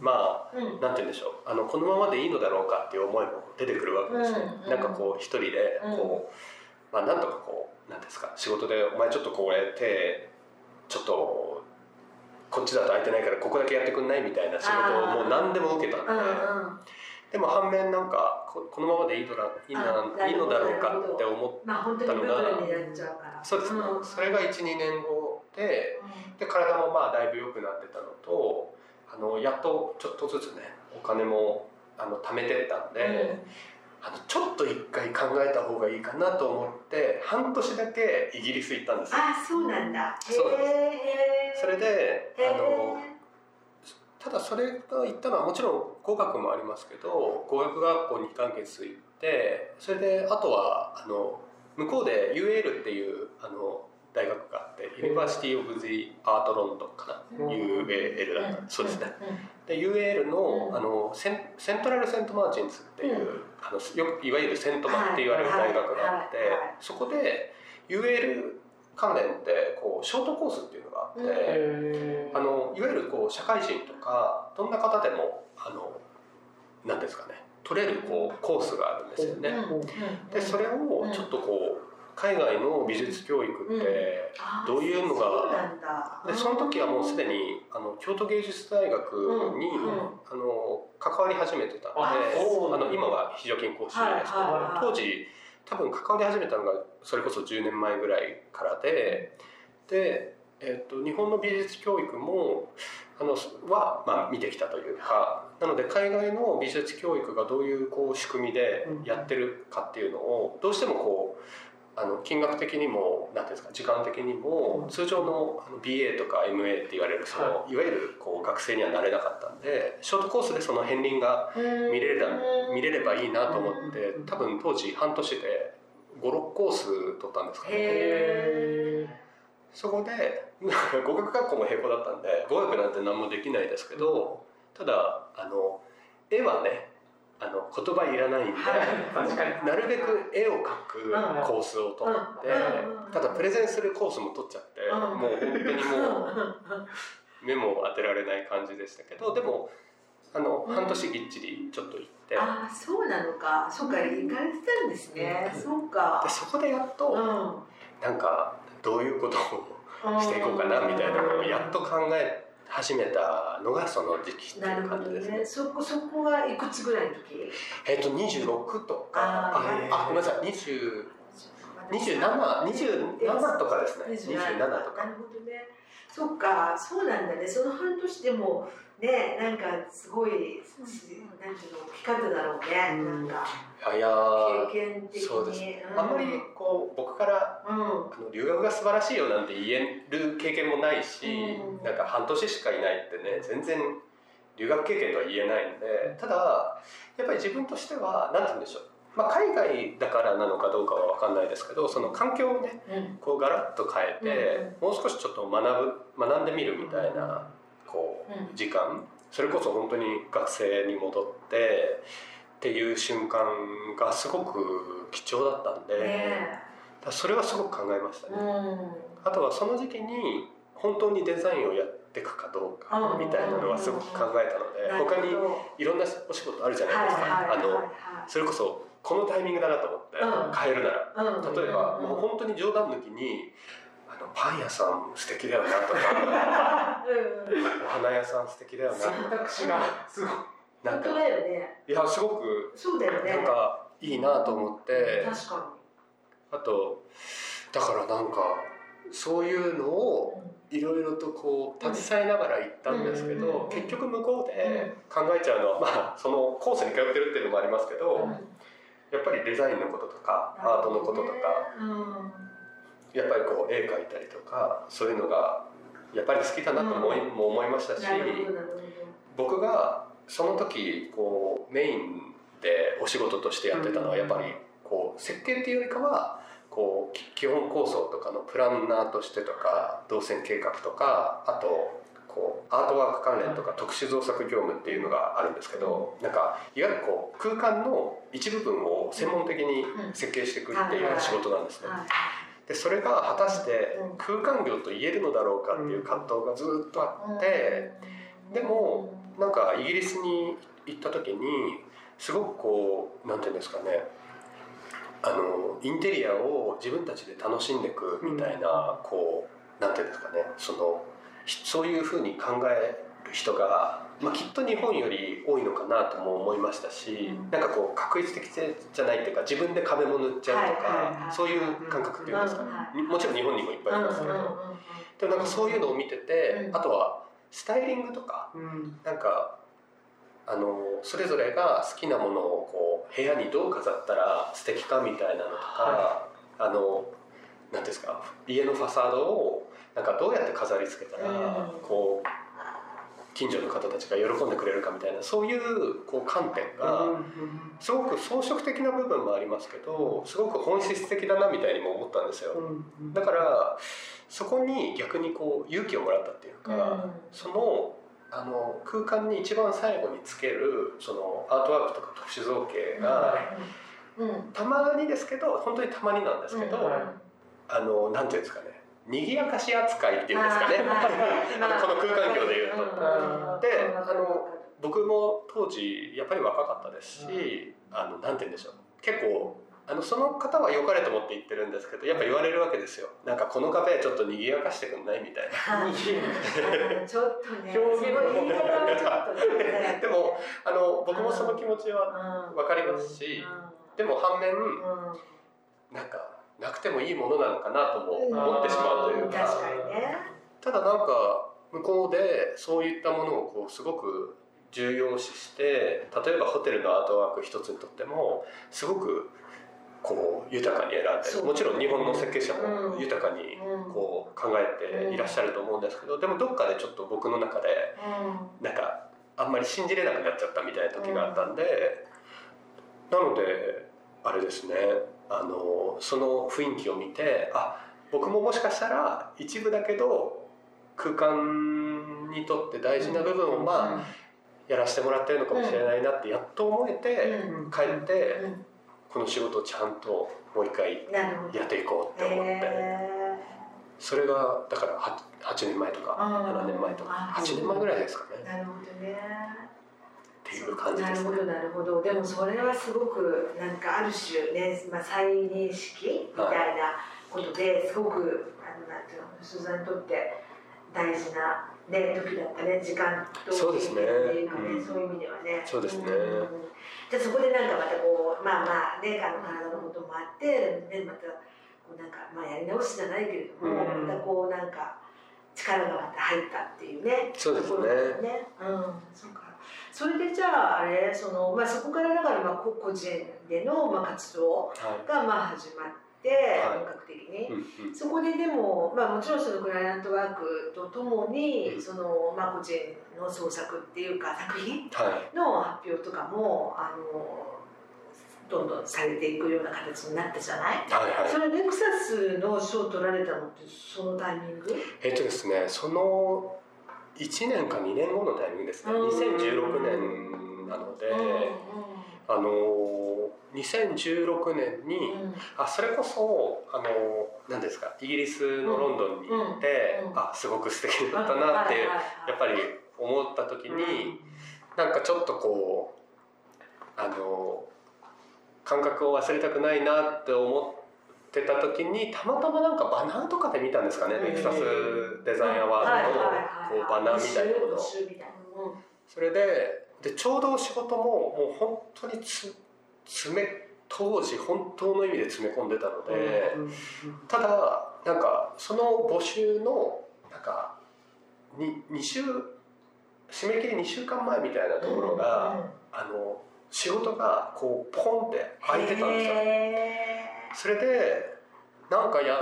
まあ、うん、なんて言うんでしょう。あのこのままでいいのだろうかっていう思いも出てくるわけですね、うん、なんかこう一人でこう、まあ、なんとかこうなんですか仕事で「お前ちょっとこれ手ちょっとこっちだと空いてないからここだけやってくんないみたいな仕事をもう何でも受けたんで、でも反面なんかここのままでいいのいいないいのだろうかって思ったのが、そうです。ね、それが12年後でで体もまあだいぶ良くなってたのとあのやっとちょっとずつねお金もあの貯めてったんで。あのちょっと一回考えた方がいいかなと思って半年だけイギリス行ったんですよ。あそうなんだ。そうです。それであのただそれが行ったのはもちろん語学もありますけど語学学校に2ヶ月行ってそれであとはあの向こうで UL っていうあの大学があってユニバー。シティ・オブ・ジ・アート・ロンドンかな UAL だった、そうですねで UAL のあのセンセントラル・セント・マーチンズっていう、あのよいわゆるセントマって言われる大学があって、そこで UAL 関連でこうショートコースっていうのがあって、あのいわゆるこう社会人とかどんな方でもあのなんですかね取れるこうコースがあるんですよね。でそれをちょっとこう海外の美術教育ってどういうのが、でその時はもうすでにあの京都芸術大学に、あの関わり始めてたのであの今は非常勤講師ですけど、当時多分関わり始めたのがそれこそ10年前ぐらいからでで、えー、と日本の美術教育もあのは、まあ、見てきたというかなので海外の美術教育がどういうこう仕組みでやってるかっていうのをどうしてもこうあの金額的にも何ていうんですか時間的にも通常の BA とか MA って言われるその、はい、いわゆるこう学生にはなれなかったんでショートコースでその片鱗が見れれ見れればいいなと思って多分当時半年で56コース取ったんですかね。そこで 語学学校も並行だったんで語学なんて何もできないですけどただあの絵はねあの言葉いらないんで、なるべく絵を描くコースを取って、ただプレゼンするコースも取っちゃって、もう本当にもう目も当てられない感じでしたけどでもあの、半年ぎっちりちょっと行って。ああそうなのか。そうか行かれてたんですね、そうか。でそこでやっと、なんかどういうことをしていこうかなみたいなのをやっと考え始めたのがその時期っていう感じですね。ねそこそこはいくつぐらいの時？えっ、と二十六とかああごめんなさい二十二十七二十七とかですね。二十七とか。なるほどね。そっかそうなんだね。その半年でもねなんかすごい、なんていうの光っただろうね、うん、なんかい。やそうです、うん、あんまりこう僕から、うん、あの留学が素晴らしいよなんて言える経験もないし、うん、なんか半年しかいないってね全然留学経験とは言えないんでただやっぱり自分としては何て言うんでしょう。まあ、海外だからなのかどうかは分かんないですけどその環境をね、こうガラッと変えて、もう少しちょっと学ぶ学んでみるみたいなこう時間、それこそ本当に学生に戻ってっていう瞬間がすごく貴重だったんで、ね、それはすごく考えましたね、あとはその時期に本当にデザインをやっていくかどうかみたいなのはすごく考えたので他にいろんなお仕事あるじゃないですか、あのそれこそこのタイミングだなと思って変えるなら、例えばもう本当に冗談抜きにパン屋さん素敵だよなとかお花屋さん素敵だよな選択肢がすごいなんかだよね。いやすごくそうだよね。なんかいいなと思って、確かに。あとだからなんかそういうのをいろいろとこう携えながら行ったんですけど、結局向こうで考えちゃうのはまあそのコースに通ってるっていうのもありますけど、やっぱりデザインのこととかアートのこととか、やっぱりこう絵描いたりとかそういうのがやっぱり好きだなと思い,、も思いましたし僕がその時こうメインでお仕事としてやってたのはやっぱりこう設計っていうよりかはこう基本構想とかのプランナーとしてとか動線計画とかあとこうアートワーク関連とか特殊造作業務っていうのがあるんですけどなんかいわゆるこう空間の一部分を専門的に設計していくっていう仕事なんですね。でそれが果たして空間業と言えるのだろうかっていう葛藤がずっとあってでもなんかイギリスに行った時にすごくこうなんていうんですかねあのインテリアを自分たちで楽しんでいくみたいなこうなんていうんですかねそのそういうふうに考える人がまあ、きっと日本より多いのかなとも思いましたし、うん、なんかこう確率的じゃないっていうか自分で壁も塗っちゃうとか、はいはいはい、そういう感覚っていうんですか、うん、もちろん日本にもいっぱいいますけど、うん、でもなんかそういうのを見てて、あとはスタイリングとか、うん、なんかあのそれぞれが好きなものをこう部屋にどう飾ったら素敵かみたいなのとか、はい、あの何ですか家のファサードをなんかどうやって飾り付けたら、こう近所の方たちが喜んでくれるかみたいなそういうこう観点がすごく装飾的な部分もありますけどすごく本質的だなみたいにも思ったんですよ。だからそこに逆にこう勇気をもらったっていうかそのあの空間に一番最後につけるそのアートワークとか特殊造形がたまにですけど本当にたまになんですけどあのなんていうんですかね賑やかし扱いっていうんですかね、あ のこの空間境でいうと。であの僕も当時やっぱり若かったですし、あのなんて言うんでしょう。結構あのその方は良かれと思って言ってるんですけどやっぱ言われるわけですよ。なんかこの壁ちょっと賑やかしてくんないみたいな。ちょっとね表現言い方はちょっとね。でもあの僕もその気持ちは分かりますしでも反面なんかなくてもいいものなのかなとも思ってしまうというか,、ただなんか向こうでそういったものをこうすごく重要視して例えばホテルのアートワーク一つにとってもすごくこう豊かに選んでもちろん日本の設計者も豊かにこう考えていらっしゃると思うんですけどでもどっかでちょっと僕の中でなんかあんまり信じれなくなっちゃったみたいな時があったんでなのであれですねあのその雰囲気を見てあ僕ももしかしたら一部だけど空間にとって大事な部分をまあやらせてもらってるのかもしれないなってやっと思えて、うん。帰って、うん。この仕事をちゃんともう一回やっていこうって思って、へそれがだから 8, 8年前とかあー。7年前とか。あ8年前ぐらいですかね。ーなるほどねいう感じですねなるほどなるほど。でもそれはすごくなんかある種ね、まあ、再認識みたいなことですごくあのなんていうのスーザンにとって大事な、ね、時だったね時間とそうですね。うん。そういう意味ではね。そうですね。ん。じゃあそこでなんかまたこうまあまあねあの体のこともあって、ね、またこうなんか、まあ、やり直しじゃないけれども、うん。またこうなんか力がまた入ったっていうねそうですね。ね。うん、そうか。それでじゃああれそのまあそこからだからまあ個個人でのまあ活動はい。がまあ始まって、はい。本格的に。うんうん。そこででも、まあ、もちろんそのクライアントワークとともに、うん。そのまあ、個人の創作っていうか作品はい。の発表とかもあのどんどんされていくような形になったじゃない、はいはい。それレクサスの賞を取られたのってそのタイミング？えっとですねその1年か2年後のタイミングですねうん。2016年なので、あの2016年に、うん。うんあそれこそあの何ですか。イギリスのロンドンに行って、うんうんあすごく素敵だったなって、やっぱり思った時に、なんかちょっとこうあの感覚を忘れたくないなって思ってた時にたまたまなんかバナーとかで見たんですかね、うんレクサスデザインアワードのこうバナーみたいなものそれででちょうど仕事ももう本当につ詰め当時本当の意味で詰め込んでたので、ただなんかその募集のなんかに2週締め切り2週間前みたいなところが、あの仕事がこうポンって空いてたんですよ。へそれでなんかや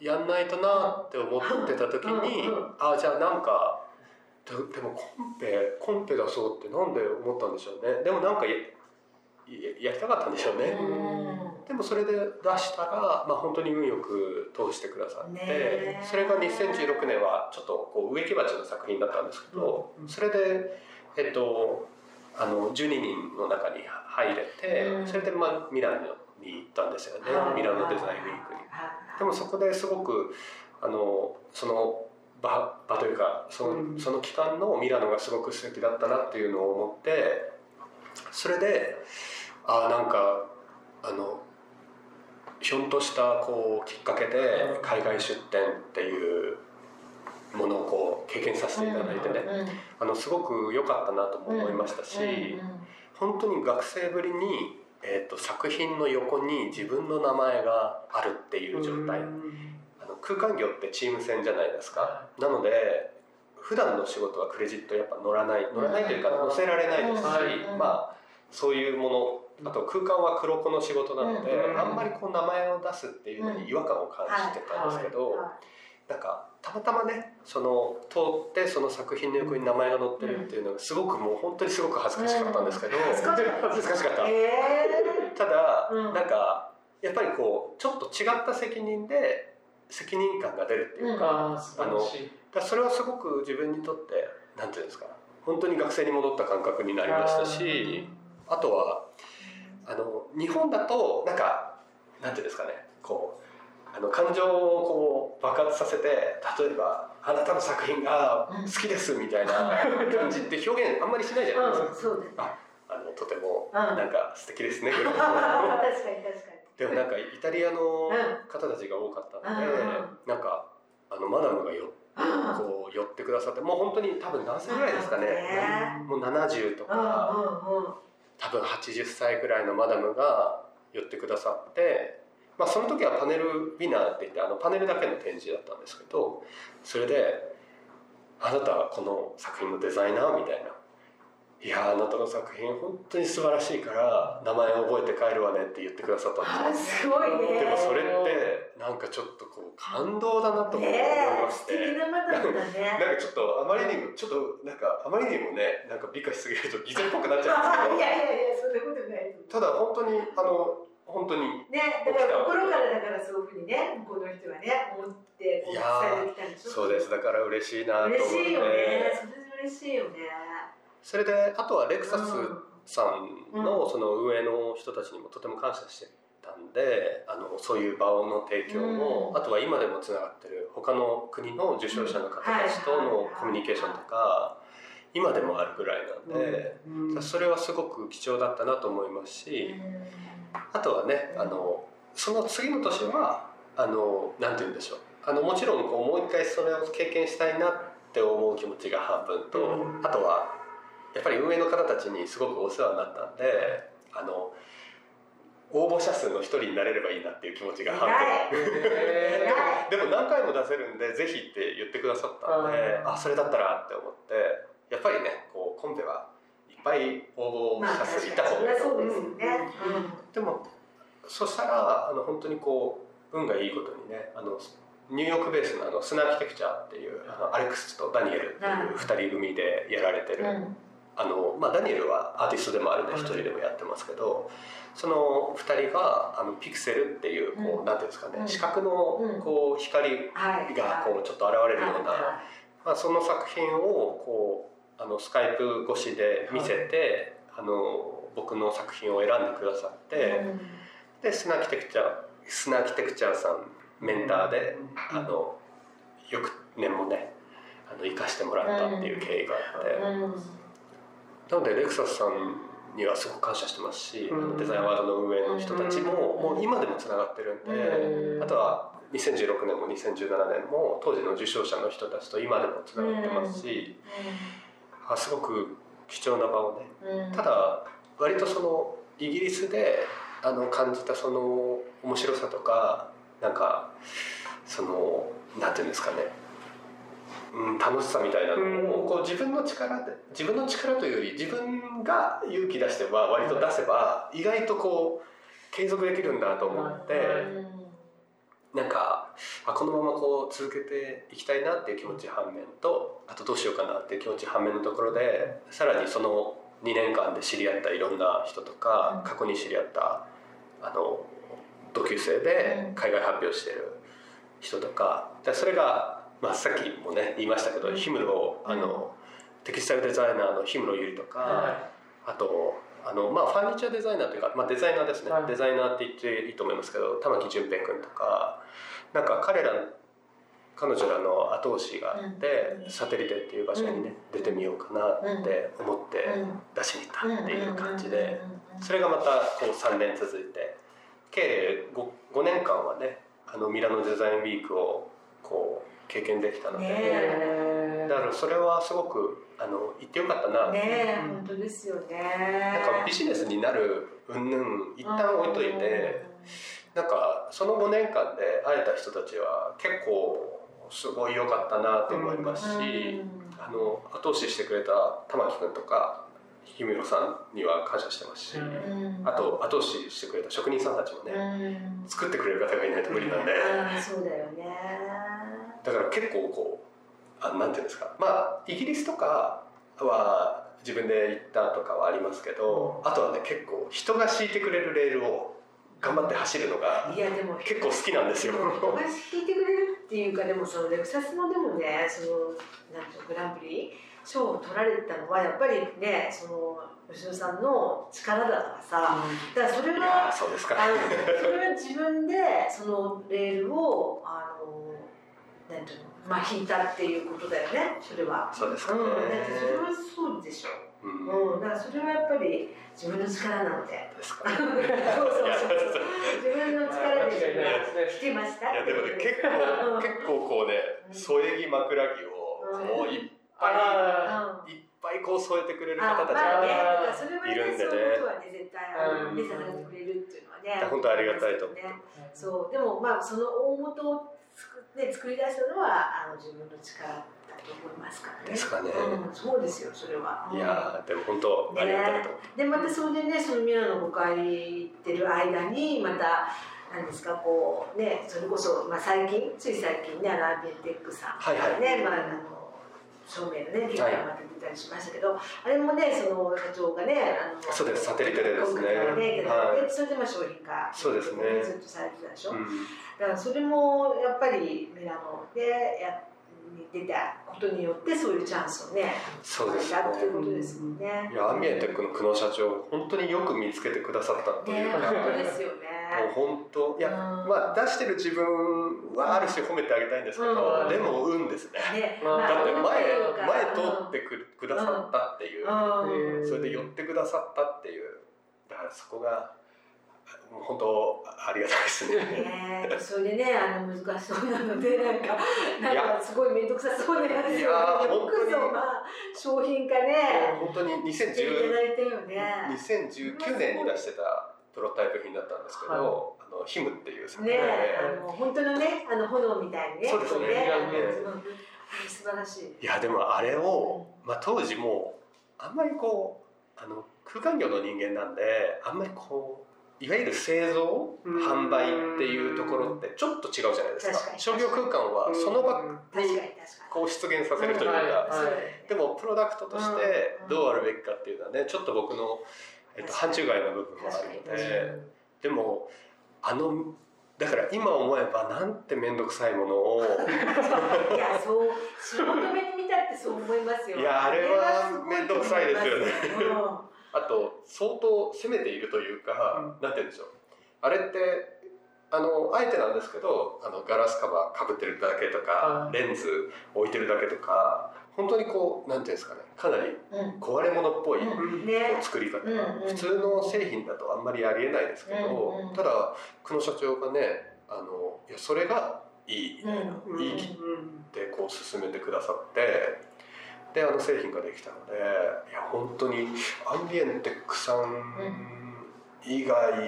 やんないとなって思ってた時に、うんうんあじゃあなんかででもコンペコンペ出そうってなんで思ったんでしょうね。でもなんかやややりたかったんでしょうね、でもそれで出したら、まあ、本当に運よく通してくださって、それが2016年はちょっとこう植木鉢の作品だったんですけど、うんそれでえっとあの12人の中に入れて、うん。それで、まあ、ミラノに行ったんですよね、はい。ミラノデザインウィークに。はい。でもそこですごくあのその場場というかその,、うん。その期間のミラノがすごく素敵だったなっていうのを思ってそれであなんかあのひょんとしたこうきっかけで海外出店っていうものをこう経験させていただいてね、うんうんあのすごく良かったなとも思いましたし、うんうん。本当に学生ぶりに、えー、と作品の横に自分の名前があるっていう状態、あの空間業ってチーム戦じゃないですか、なので普段の仕事はクレジットやっぱ乗らない。乗らないというかうん。載せられないですし、うん。まあそういうものあと空間は黒子の仕事なので、うん。あんまりこう名前を出すっていうのに違和感を感じてたんですけど、はなんかたまたまねその通ってその作品の横に名前が載ってるっていうのがすごくもう本当にすごく恥ずかしかったんですけど、恥ずかしかった。恥ずかしかった。だ、うん。なんかやっぱりこうちょっと違った責任で責任感が出るっていうか,、ああ素晴らしい。だからそれはすごく自分にとってなんていうんですか本当に学生に戻った感覚になりましたしあとはあの日本だとなんかなんていうんですかねこうあの感情をこう爆発させて例えば「あなたの作品が好きです」みたいな 感じって表現あんまりしないじゃないですか。うんそうだねあのとてもうん。なんか素敵ですね。確かに確かでもなんかイタリアのうん方たちが多かったので、うん。なんかあのマダムがよにこう寄ってくださってもう本当に多分何歳ぐらいですかね、ねもう70とうんか、うんうん。多分80歳ぐらいのマダムが寄ってくださって、まあ、その時はパネルウィナーって言ってあのパネルだけの展示だったんですけどそれで「あなたはこの作品のデザイナー?」みたいな「いやあなたの作品本当に素晴らしいから名前覚えて帰るわね」って言ってくださったんあですよ。すごいね。でもそれってなんかちょっとこう感動だなと思いまして、ねなんかちょっとあまりにもちょっとなんかあまりにもねなんか美化しすぎると偽善っぽくなっちゃうんです いやいやいやそんなことないけどただ本当にあの本当にねだから心からだからそういうふうにね向こうの人はね思ってこう伝えてきたんでしょ？そうです。だから嬉しいなと思って。嬉しいよね。それで嬉しいよね。それであとはレクサスさんのその運営の人たちにもとても感謝してたんであのそういう場の提供も、あとは今でもつながってる他の国の受賞者の方たちとのコミュニケーションとか、今でもあるぐらいなんで、それはすごく貴重だったなと思いますし、あとはねあのその次の年はあのなんて言うんでしょう。あのもちろんこうもう一回それを経験したいなって思う気持ちが半分と、あとはやっぱり運営の方たちにすごくお世話になったんであの応募者数の一人になれればいいなっていう気持ちが半分。でも何回も出せるんでぜひって言ってくださったんであそれだったらって思ってやっぱりねこうコンペはぱい応募者数いた方がいいと思う、でもそしたらあの本当にこう運がいいことにねあのニューヨークベースのあのスナーキテクチャーっていうあのアレックスとダニエルっていう2人組でやられてる、あのまあ、ダニエルはアーティストでもあるんで1人でもやってますけど、その2人があのピクセルっていうこう、うん、なんていうんですかね、視覚のこう光がこうちょっと現れるような、まあ、その作品をこうあのスカイプ越しで見せて、あの僕の作品を選んでくださって、でスナーキテクチャースナーキテクチャーさんメンターで、あの翌年もねあの生かしてもらったっていう経緯があって。なのでレクサスさんにはすごく感謝してますし、うん、デザインワードの運営の人たちももう今でもつながってるんで、うん、あとは2016年も2017年も当時の受賞者の人たちと今でもつながってますし、うん、すごく貴重な場をね、ただ割とそのイギリスであの感じたその面白さとかなんかそのなんていうんですかねうん、楽しさみたいなのをこう自分の力で自分の力というより自分が勇気出してば割と出せば意外とこう継続できるんだと思ってなんかあこのままこう続けていきたいなっていう気持ち反面とあとどうしようかなっていう気持ち反面のところでさらにその2年間で知り合ったいろんな人とか過去に知り合ったあの同級生で海外発表してる人とかそれがまあ、さっきもね言いましたけど、氷室あの、テキスタイルデザイナーの氷室ゆりとか、はい、あとあの、まあ、ファーニチャーデザイナーというか、まあ、デザイナーですね、はい、デザイナーって言っていいと思いますけど玉木淳平君とかなんか彼ら彼女らの後押しがあって、うん、サテリテっていう場所にね、うん、出てみようかなって思って出しに行ったっていう感じでそれがまたこう3年続いて計 5, 5年間はねあのミラノデザインウィークをこう経験できたので、ね、だからそれはすごくあの言ってよかったな。ね本当ですよね。なんかビジネスになるうんぬん一旦置いといてなんかその5年間で会えた人たちは結構すごい良かったなと思いますし、あの後押ししてくれた玉木君とか氷室さんには感謝してますし、あと後押ししてくれた職人さんたちもね、作ってくれる方がいないと無理なんで、そうだよね。だから結構こうあなんていうんですか。まあイギリスとかは自分で行ったとかはありますけど、あとはね結構人が敷いてくれるレールを頑張って走るのがいやでも結構好きなんですよ。人が敷いてくれるっていうかでもそのレクサスのでもねそのなんていうグランプリ賞を取られたのはやっぱりねその吉野さんの力だからさ、うん、だからそれはそうですか。あのそれは自分でそのレールをあのなんていうのまあ引いたっていうことだよね。それは。そうですか。ね、うん、それはそうでしょ。う、うん、うん、だからそれはやっぱり自分の力なので。そうそうそう自分の力で自分は来てました。いやでもね結構結構こうね添え木枕木をこういっぱいいっぱいこう添えてくれる方たちがいるんでね。そういうことはね絶対あのねさせてくれるっていうのはね。本当ありがたいと思って。そう。でもまあその大元をで作り出したのはあの自分の力だと思いますからね。ですかね。うん、そうですよそれは。いやでも本当ありがたいと。でまたそれでねそのミラノ5回行ってる間にまた。なんですかこうねそれこそ、まあ、最近つい最近ねあのアビエンテックさんがね、はいはい、まあ、あの照明のね結果が出たりしましたけど、はい、あれもねその社長がねあのそうです。サテリテでですね。ね、はい、それでまあ商品化そうですね。ずっとされてたでしょ、うん、だからそれもやっぱりミラノでやに出たことによってそういうチャンスをねそうですね。っていうことですもんね。いやアンビエンテックの久野社長本当によく見つけてくださったっていう。か、ね本当ですよね。もう本当いや、まあ出してる自分はある種褒めてあげたいんですけど、うん。でも運ですね。ねまあだって前前通っってくくださったっていう、うん。それで寄ってくださったっていう。だからそこが本当ありがたいですね。ねそれでねあの難しそうなのでなんかなんかすごい面倒くさそうなやついや本当に。まあ商品化ね本当にしていた2010だいてるよね。2019年に出してたプロトタイプ品だったんですけど、はい。あのヒムっていう作ねあの本当のねあの炎みたいにねそうですね。ね素晴らしい。いやでもあれを、まあ、当時もうあんまりこうあの空間業の人間なんであんまりこういわゆる製造うん。販売っていうところってちょっと違うじゃないですか。商業空間はその場に。こう出現させるというか、でもプロダクトとしてうん。どうあるべきかっていうのはねちょっと僕の、えっと、範疇外の部分もあるのででもあのだから今思えばなんて面倒くさいものを いやそう仕事目に見たってそう思いますよ。いやあれは面倒くさいですよね。うんあと相当攻めているというか、うなんて言うんでしょう。あれってあのあえてなんですけどあのガラスカバーかぶってるだけとか、はい。レンズ置いてるだけとか本当にこうなんていうんですかねかなりうん。壊れ物っぽい、うん。ね。作り方、うんうん。普通の製品だとあんまりありえないですけど、うんうん。ただ久野社長がねあのいやそれがいいうん。いいってこう進めてくださってであの製品ができたのでいや本当にアンビエンテックさん以外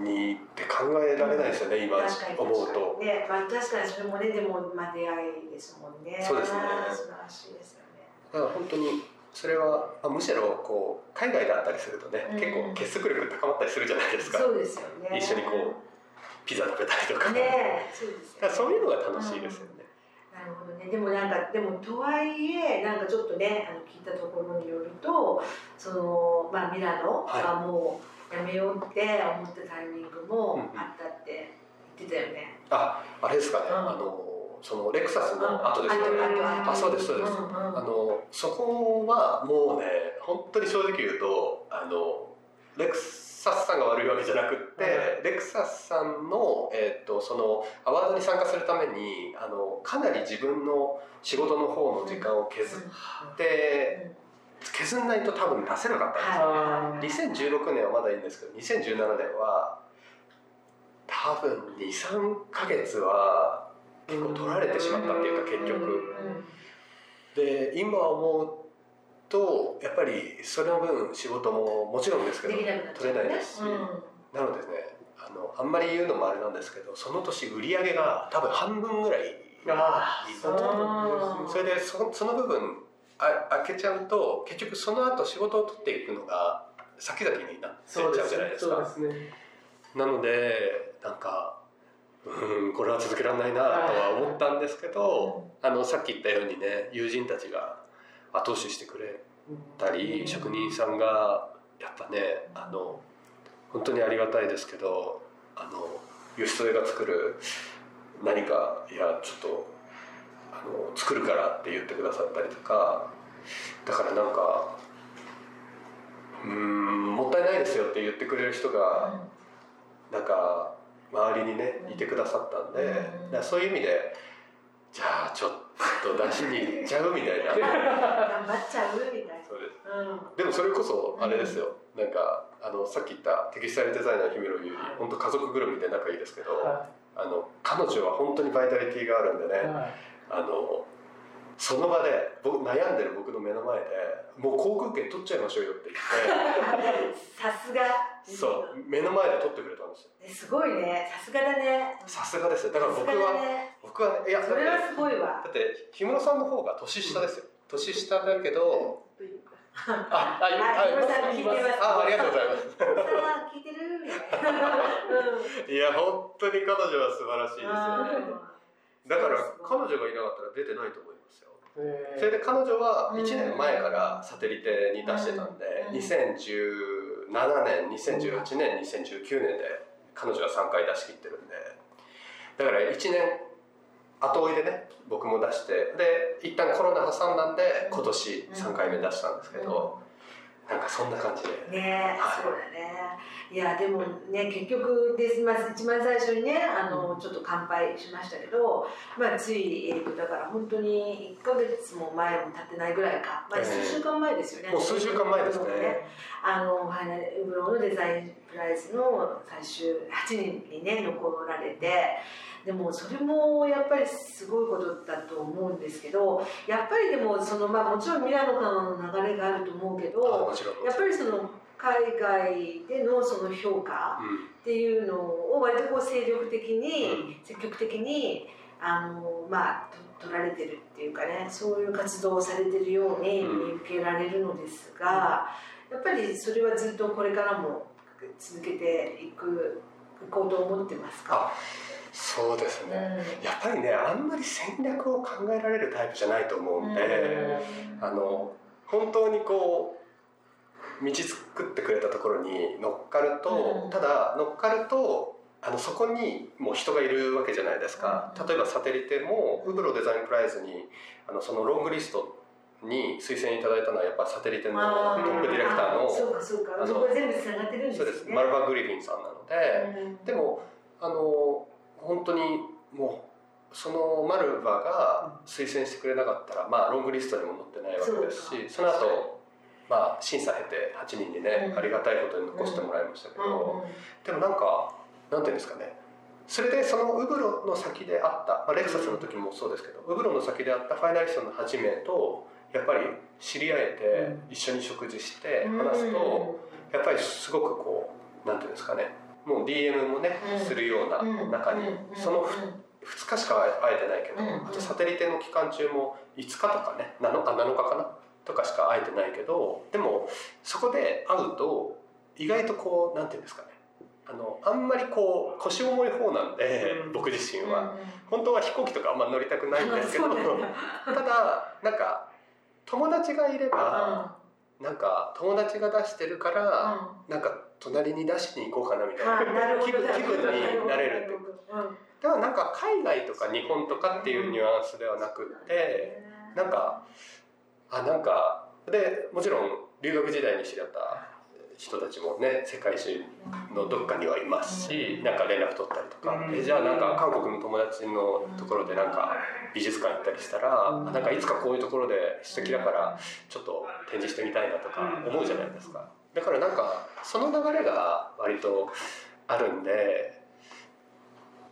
にって考えられないですよね、今確かに思うと。ね、まあ確かにそれもねでもまあ出会いですもんね。そうですね素晴らしいですよね。だから本当にそれは、まあ、むしろこう海外だったりするとね、うん結構結束力高まったりするじゃないですかそうですよね。一緒にこピザ食べたりとか,、ねそうですよ、ね。そういうのが楽しいですよね。なるほどね。でもなんかでもとはいえなんかちょっとねあの聞いたところによるとそのまあミラノはもうやめようって思ったタイミングもあったって言ってたよね。ああれですかね、うん。あのそのレクサスの後ですよね、あそうですそうです、あのそこはもうね本当に正直言うとあのレクサスさんが悪いわけじゃなくって、レクサスさんの,、えー、とそのアワードに参加するためにあのかなり自分の仕事の方の時間を削って、削んないと多分出せなかったんですよ、はい。2016年はまだいいんですけど2017年は多分23ヶ月は結構取られてしまったっていうか結局。で今思うとやっぱりそれの分仕事ももちろんですけど取れないですし、なのでねあのあんまり言うのもあれなんですけどその年売り上げが多分半分ぐらいあにそれでそその部分あ開けちゃうと結局その後仕事を取っていくのが先々になっちゃうじゃないですか。すね。なのでなんかうんこれは続けられないなとは思ったんですけど、あのさっき言ったようにね友人たちが後押ししてくれたり職人さんがやっぱねあの本当にありがたいですけどあの吉添が作る何かいやちょっとあの作るからって言ってくださったりとかだからなんかうーんもったいないですよって言ってくれる人がなんか周りにねいてくださったんで、そういう意味でじゃあちょっと出しに行っちゃうみたいな。頑張っちゃうみたいそうです。な。うんでもそれこそあれですよ、なんかあのさっき言ったテキスタイルデザイナーの姫野優里本当家族ぐるみで仲いいですけど、はあの彼女は本当にバイタリティがあるんでね、いはい。あのその場で僕悩んでる僕の目の前でもう航空券取っちゃいましょうよって言っ さすが。てそう。目の前で取ってくれたんですよ。えすごいね。さすがだね。さすがですよ。だから僕はね。僕はねいやそれはすごいわ。だ。って氷室さんの方が年下ですよ。年下だけどあああ、ひろさん聞いてます。あありがとうございます。さあ、聞いてるいや本当に彼女は素晴らしいですよね。だから彼女がいなかったら出てないと思いますそれで彼女は1年前からサテリテに出してたんで、うん。2017年2018年2019年で彼女は3回出し切ってるんで。だから1年後追いでね僕も出してで一旦コロナ挟んだんで今年3回目出したんですけど、なんかそんな感じで。ね、はい、そうだね。いやでもね結局です、まあ、一番最初にねあのちょっと乾杯しましたけど、まあ、つい、えー、だから本当に1か月も前も経ってないぐらいか、まあ、数週間前ですよね、えー、もう数週間前ですね。あのファイナルウブローのデザインプライズの最終8人にね残られてでもそれもやっぱりすごいことだと思うんですけどやっぱりでもその、まあ、もちろんミラノからの流れがあると思うけどやっぱりその海外でのその評価っていうのを割とこう精力的に、積極的にあの、まあ、取られてるっていうかねそういう活動をされてるように見受けられるのですが、やっぱりそれはずっとこれからも続けていくいこうと思ってますか？そうですね、うん、やっぱりねあんまり戦略を考えられるタイプじゃないと思うんで、うん、あの本当にこう道作ってくれたところに乗っかると、うん、ただ乗っかるとあのそこにもう人がいるわけじゃないですか、例えばサテリテもウブロデザインプライズにあのそのロングリストに推薦いただいたのはやっぱサテリテのトップディレクターのそうかそうか。そこ全部つながってるんですね。そうです。マルバ・グリフィンさんなので、でもあの本当にもうそのマルバが推薦してくれなかったら、まあ、ロングリストにも載ってないわけですしその後、まあ審査経て8人にね、うん、ありがたいことに残してもらいましたけど、うん、でもなんかなんていうんですかね。それでそのウブロの先であった、まあ、レクサスの時もそうですけど、ウブロの先であったファイナリストの8名とやっぱり知り合えて一緒に食事して話すと、やっぱりすごくこうなんていうんですかね。もう DM もね、するような中に、その2日しか会えてないけど、あとサテリテの期間中も5日とかね 7, あ7日かなとかしか会えてないけどでもそこで会うと意外とこうなんていうんですかね。あのあんまりこう腰重い方なんで、うん、僕自身は、うん、本当は飛行機とかあんま乗りたくないんですけど。ただなんか友達がいれば、うん、なんか友達が出してるから、うん、なんか隣に出しに行こうかなみたいな気分気分になれるっていう。だからなんか海外とか日本とかっていうニュアンスではなくってなんかあなんかでもちろん留学時代に知り合った人たちもね世界中のどっかにはいますしなんか連絡取ったりとか。でじゃあなんか韓国の友達のところでなんか美術館行ったりしたらなんかいつかこういうところで素敵だからちょっと展示してみたいなとか思うじゃないですか。だからなんかその流れが割とあるんで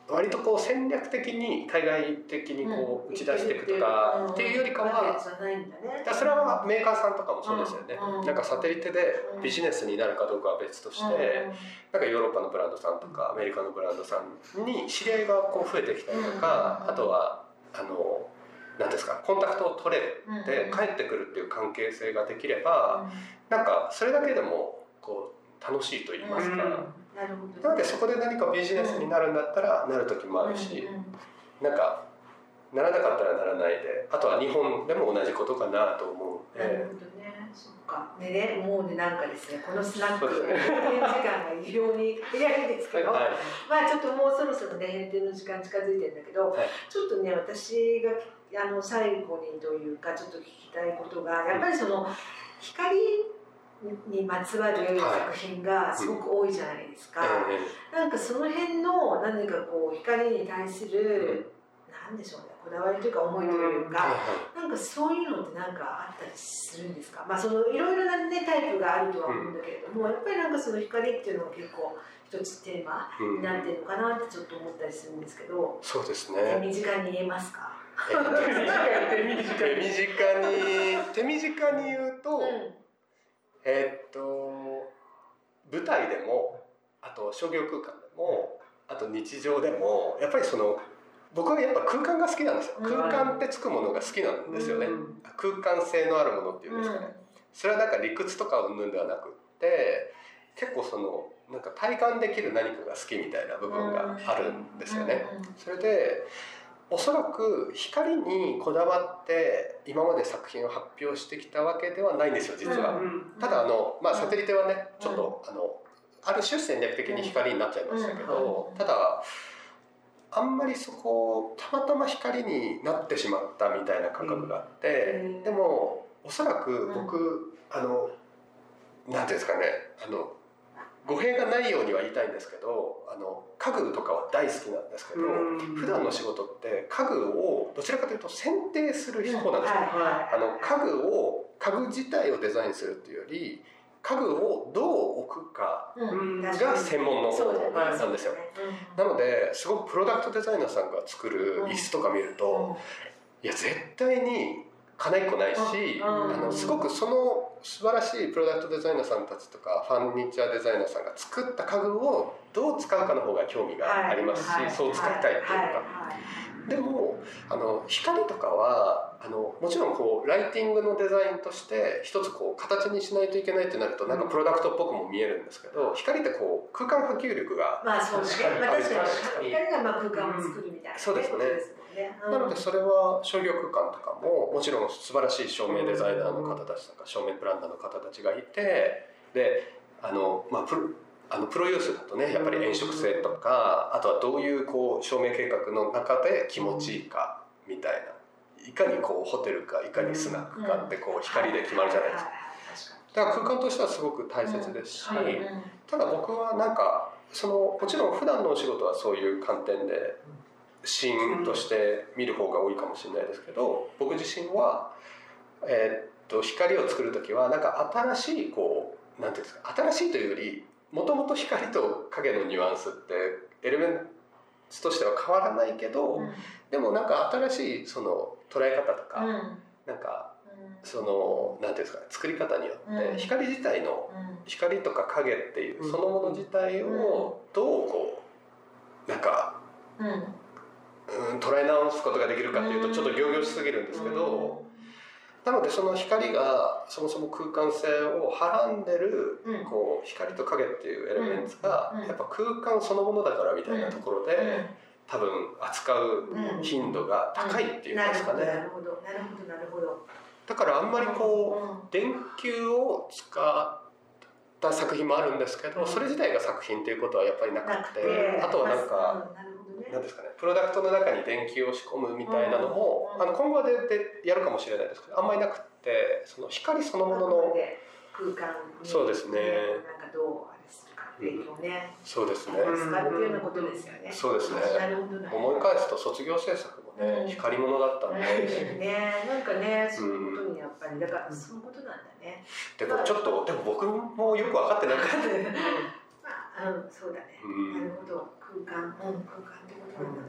割とこう戦略的に海外的にこう打ち出していくとかっていうよりかはそれはメーカーさんとかもそうですよね。なんかサテリテでビジネスになるかどうかは別としてなんかヨーロッパのブランドさんとかアメリカのブランドさんに知り合いがこう増えてきたりとかあとはあの何ですかコンタクトを取れて帰ってくるっていう関係性ができればなんかそれだけでもこう楽しいと言いますか、なるほど。なのでそこで何かビジネスになるんだったらなる時もあるし、なんかならなかったらならないであとは日本でも同じことかなと思う。なるほどね。そっか。でねもうねなんかですねこのスナック閉店時間が異様に早いんですけど、はい、まあちょっともうそろそろね閉店の時間近づいてるんだけど、はい、ちょっとね私があの最後にというかちょっと聞きたいことがやっぱりその光にまつわる作品がすごく多いじゃないですか、はい、なんかその辺の何かこう光に対する、うん、でしょうねこだわりというか思いというか、うん、なんかそういうのって何かあったりするんですか？まあそのいろいろな、ね、タイプがあるとは思うんだけれども、うん、やっぱりなんかその光っていうのが結構一つテーマになってるのかなってちょっと思ったりするんですけど、そうですね。手短に言えますか？手短に手短に言うと、えー、っと舞台でもあと商業空間でもあと日常でもやっぱりその僕はやっぱ空間が好きなんですよ、空間ってつくものが好きなんですよね、空間性のあるものっていうんですかね、それはなんか理屈とか云々ではなくって結構そのなんか体感できる何かが好きみたいな部分があるんですよね、それでおそらく光にこだわって今まで作品を発表してきたわけではないんですよ実は、ただあの、まあ、サテリテはねちょっと、あのある種戦略的に光になっちゃいましたけど、ただあんまりそこたまたま光になってしまったみたいな感覚があって、うん。でもおそらく僕、うあのなんていうんですかねあの語弊がないようには言いたいんですけどあの家具とかは大好きなんですけど、うん。普段の仕事って家具をどちらかというと選定する方なんですよ、はいあの家具を家具自体をデザインするっていうより家具をどう置くかうん。がが専門のなんですよ。うん。なのですごくプロダクトデザイナーさんが作る椅子とか見ると、いや絶対に金一個ないし、うんあのすごくその素晴らしいプロダクトデザイナーさんたちとかファニチャーデザイナーさんが作った家具をどう使うかの方が興味がありますし、はいそう使いたいっていうか、でもあの光とかはあのもちろんこうライティングのデザインとして一つこう形にしないといけないってなるとなんかプロダクトっぽくも見えるんですけど光ってこう空間波及力がまあそうですね。まあ確かに。確かに。光がまあ空間を作るみたいな、そうですね。ことですもんなのでそれは商業空間とかももちろん素晴らしい照明デザイナーの方たちとか照明プランナーの方たちがいてであの、まあ、プロあのプロユースだとねやっぱり炎色性とかあとはどういうこう照明計画の中で気持ちいいかみたいな。いかにこうホテルかいかにスナックかってこう光で決まるじゃないですか。だから空間としてはすごく大切ですし、ただ僕はなんかそのもちろん普段のお仕事はそういう観点でシーンとして見る方が多いかもしれないですけど僕自身は、えーっと光を作る時はなんか新しいこうなんていうんですか新しいというよりもともと光と影のニュアンスってエレメンツとしては変わらないけど、うん。でもなんか新しいその捉え方とか、うん。なんかそのなんていうんですかね作り方によってうん。光自体のうん。光とか影っていううん。そのもの自体をどうこうなんか、うんうん、捉え直すことができるかっていうとちょっと仰々しすぎるんですけど、なのでその光がそもそも空間性をはらんでるうん。こう光と影っていうエレメンツがうん。やっぱ空間そのものだからみたいなところで多分扱ううん。頻度が高いっていうんですかね。なるほどなるほどなるほどだからあんまりこうう電球を使った作品もあるんですけどそれ自体が作品っていうことはやっぱりなくててあとはなんか何ですかねプロダクトの中に電球を仕込むみたいなのもうん。あの今後はででやるかもしれないですけどあんまりなくてその光そのものの空間にそうですね。なんかどうあれするかっていうのをねそうですね。使うっていうようなことですよね。そうですね。思い返すと卒業制作もねうん。光り物だったんで。ねなんかねそういうことにやっぱりだからそういうことなんだね。でもちょっとでも僕もよく分かってなくて まあうんそうだね。うん。なるほど。空間うん空間って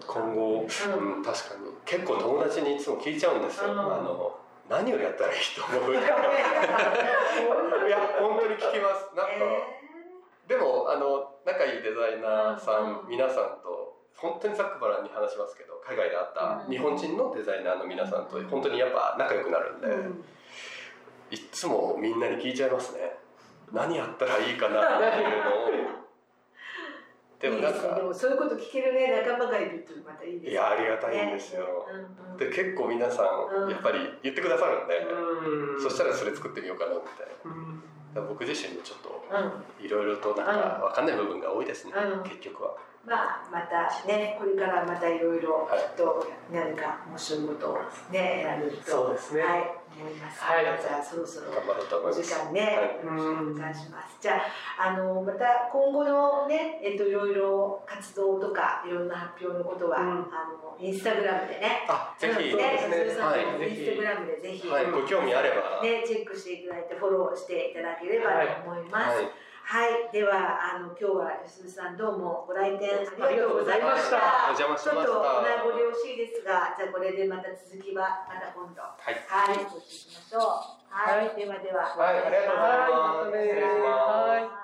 今後うんうん、確かに。結構友達にいつも聞いちゃうんですよ、うん。あの何をやったらいいと思う？いや本当に聞きます。なんか、でもあの仲いいデザイナーさん、うん。皆さんと本当にざっくばらんに話しますけど海外で会ったうん。日本人のデザイナーの皆さんと本当にやっぱ仲良くなるんで、うん。いっつもみんなに聞いちゃいますね。何やったらいいかなっていうのをでもなんかでもそういうこと聞けるね仲間がいるってまたいいですね。いやありがたいんですよ、ね。で結構皆さうん。んやっぱり言ってくださるんで、うん。そしたらそれ作ってみようかなみたいな。うん。僕自身もちょっとうん。いろいろとなんか分かんない部分が多いですね、うん。結局はまあまたねこれからまたいろいろはい。きっと何か面白いことをねやるとそうですね。はい思います、はい。じゃあそろそろお時間ね、よろしくお願いします。じゃあ、あの、また今後のね、えっと、いろいろ活動とか、いろんな発表のことは、うん。あの、インスタグラムでね。あぜひ、うんね、そうですね。インスタグラムでぜひ、はい、ご興味あれば、ね、チェックしていただいて、フォローしていただければと思います。はいはい、では、あの、今日は吉田さん、どうもご来店ありがとうございましあた。お邪魔しちょっとお名残惜しいですが、じゃあ、これでまた続きは、また今度。はいはい、ごしていきましょう。はい、ではでは。はいありがとうございます失礼します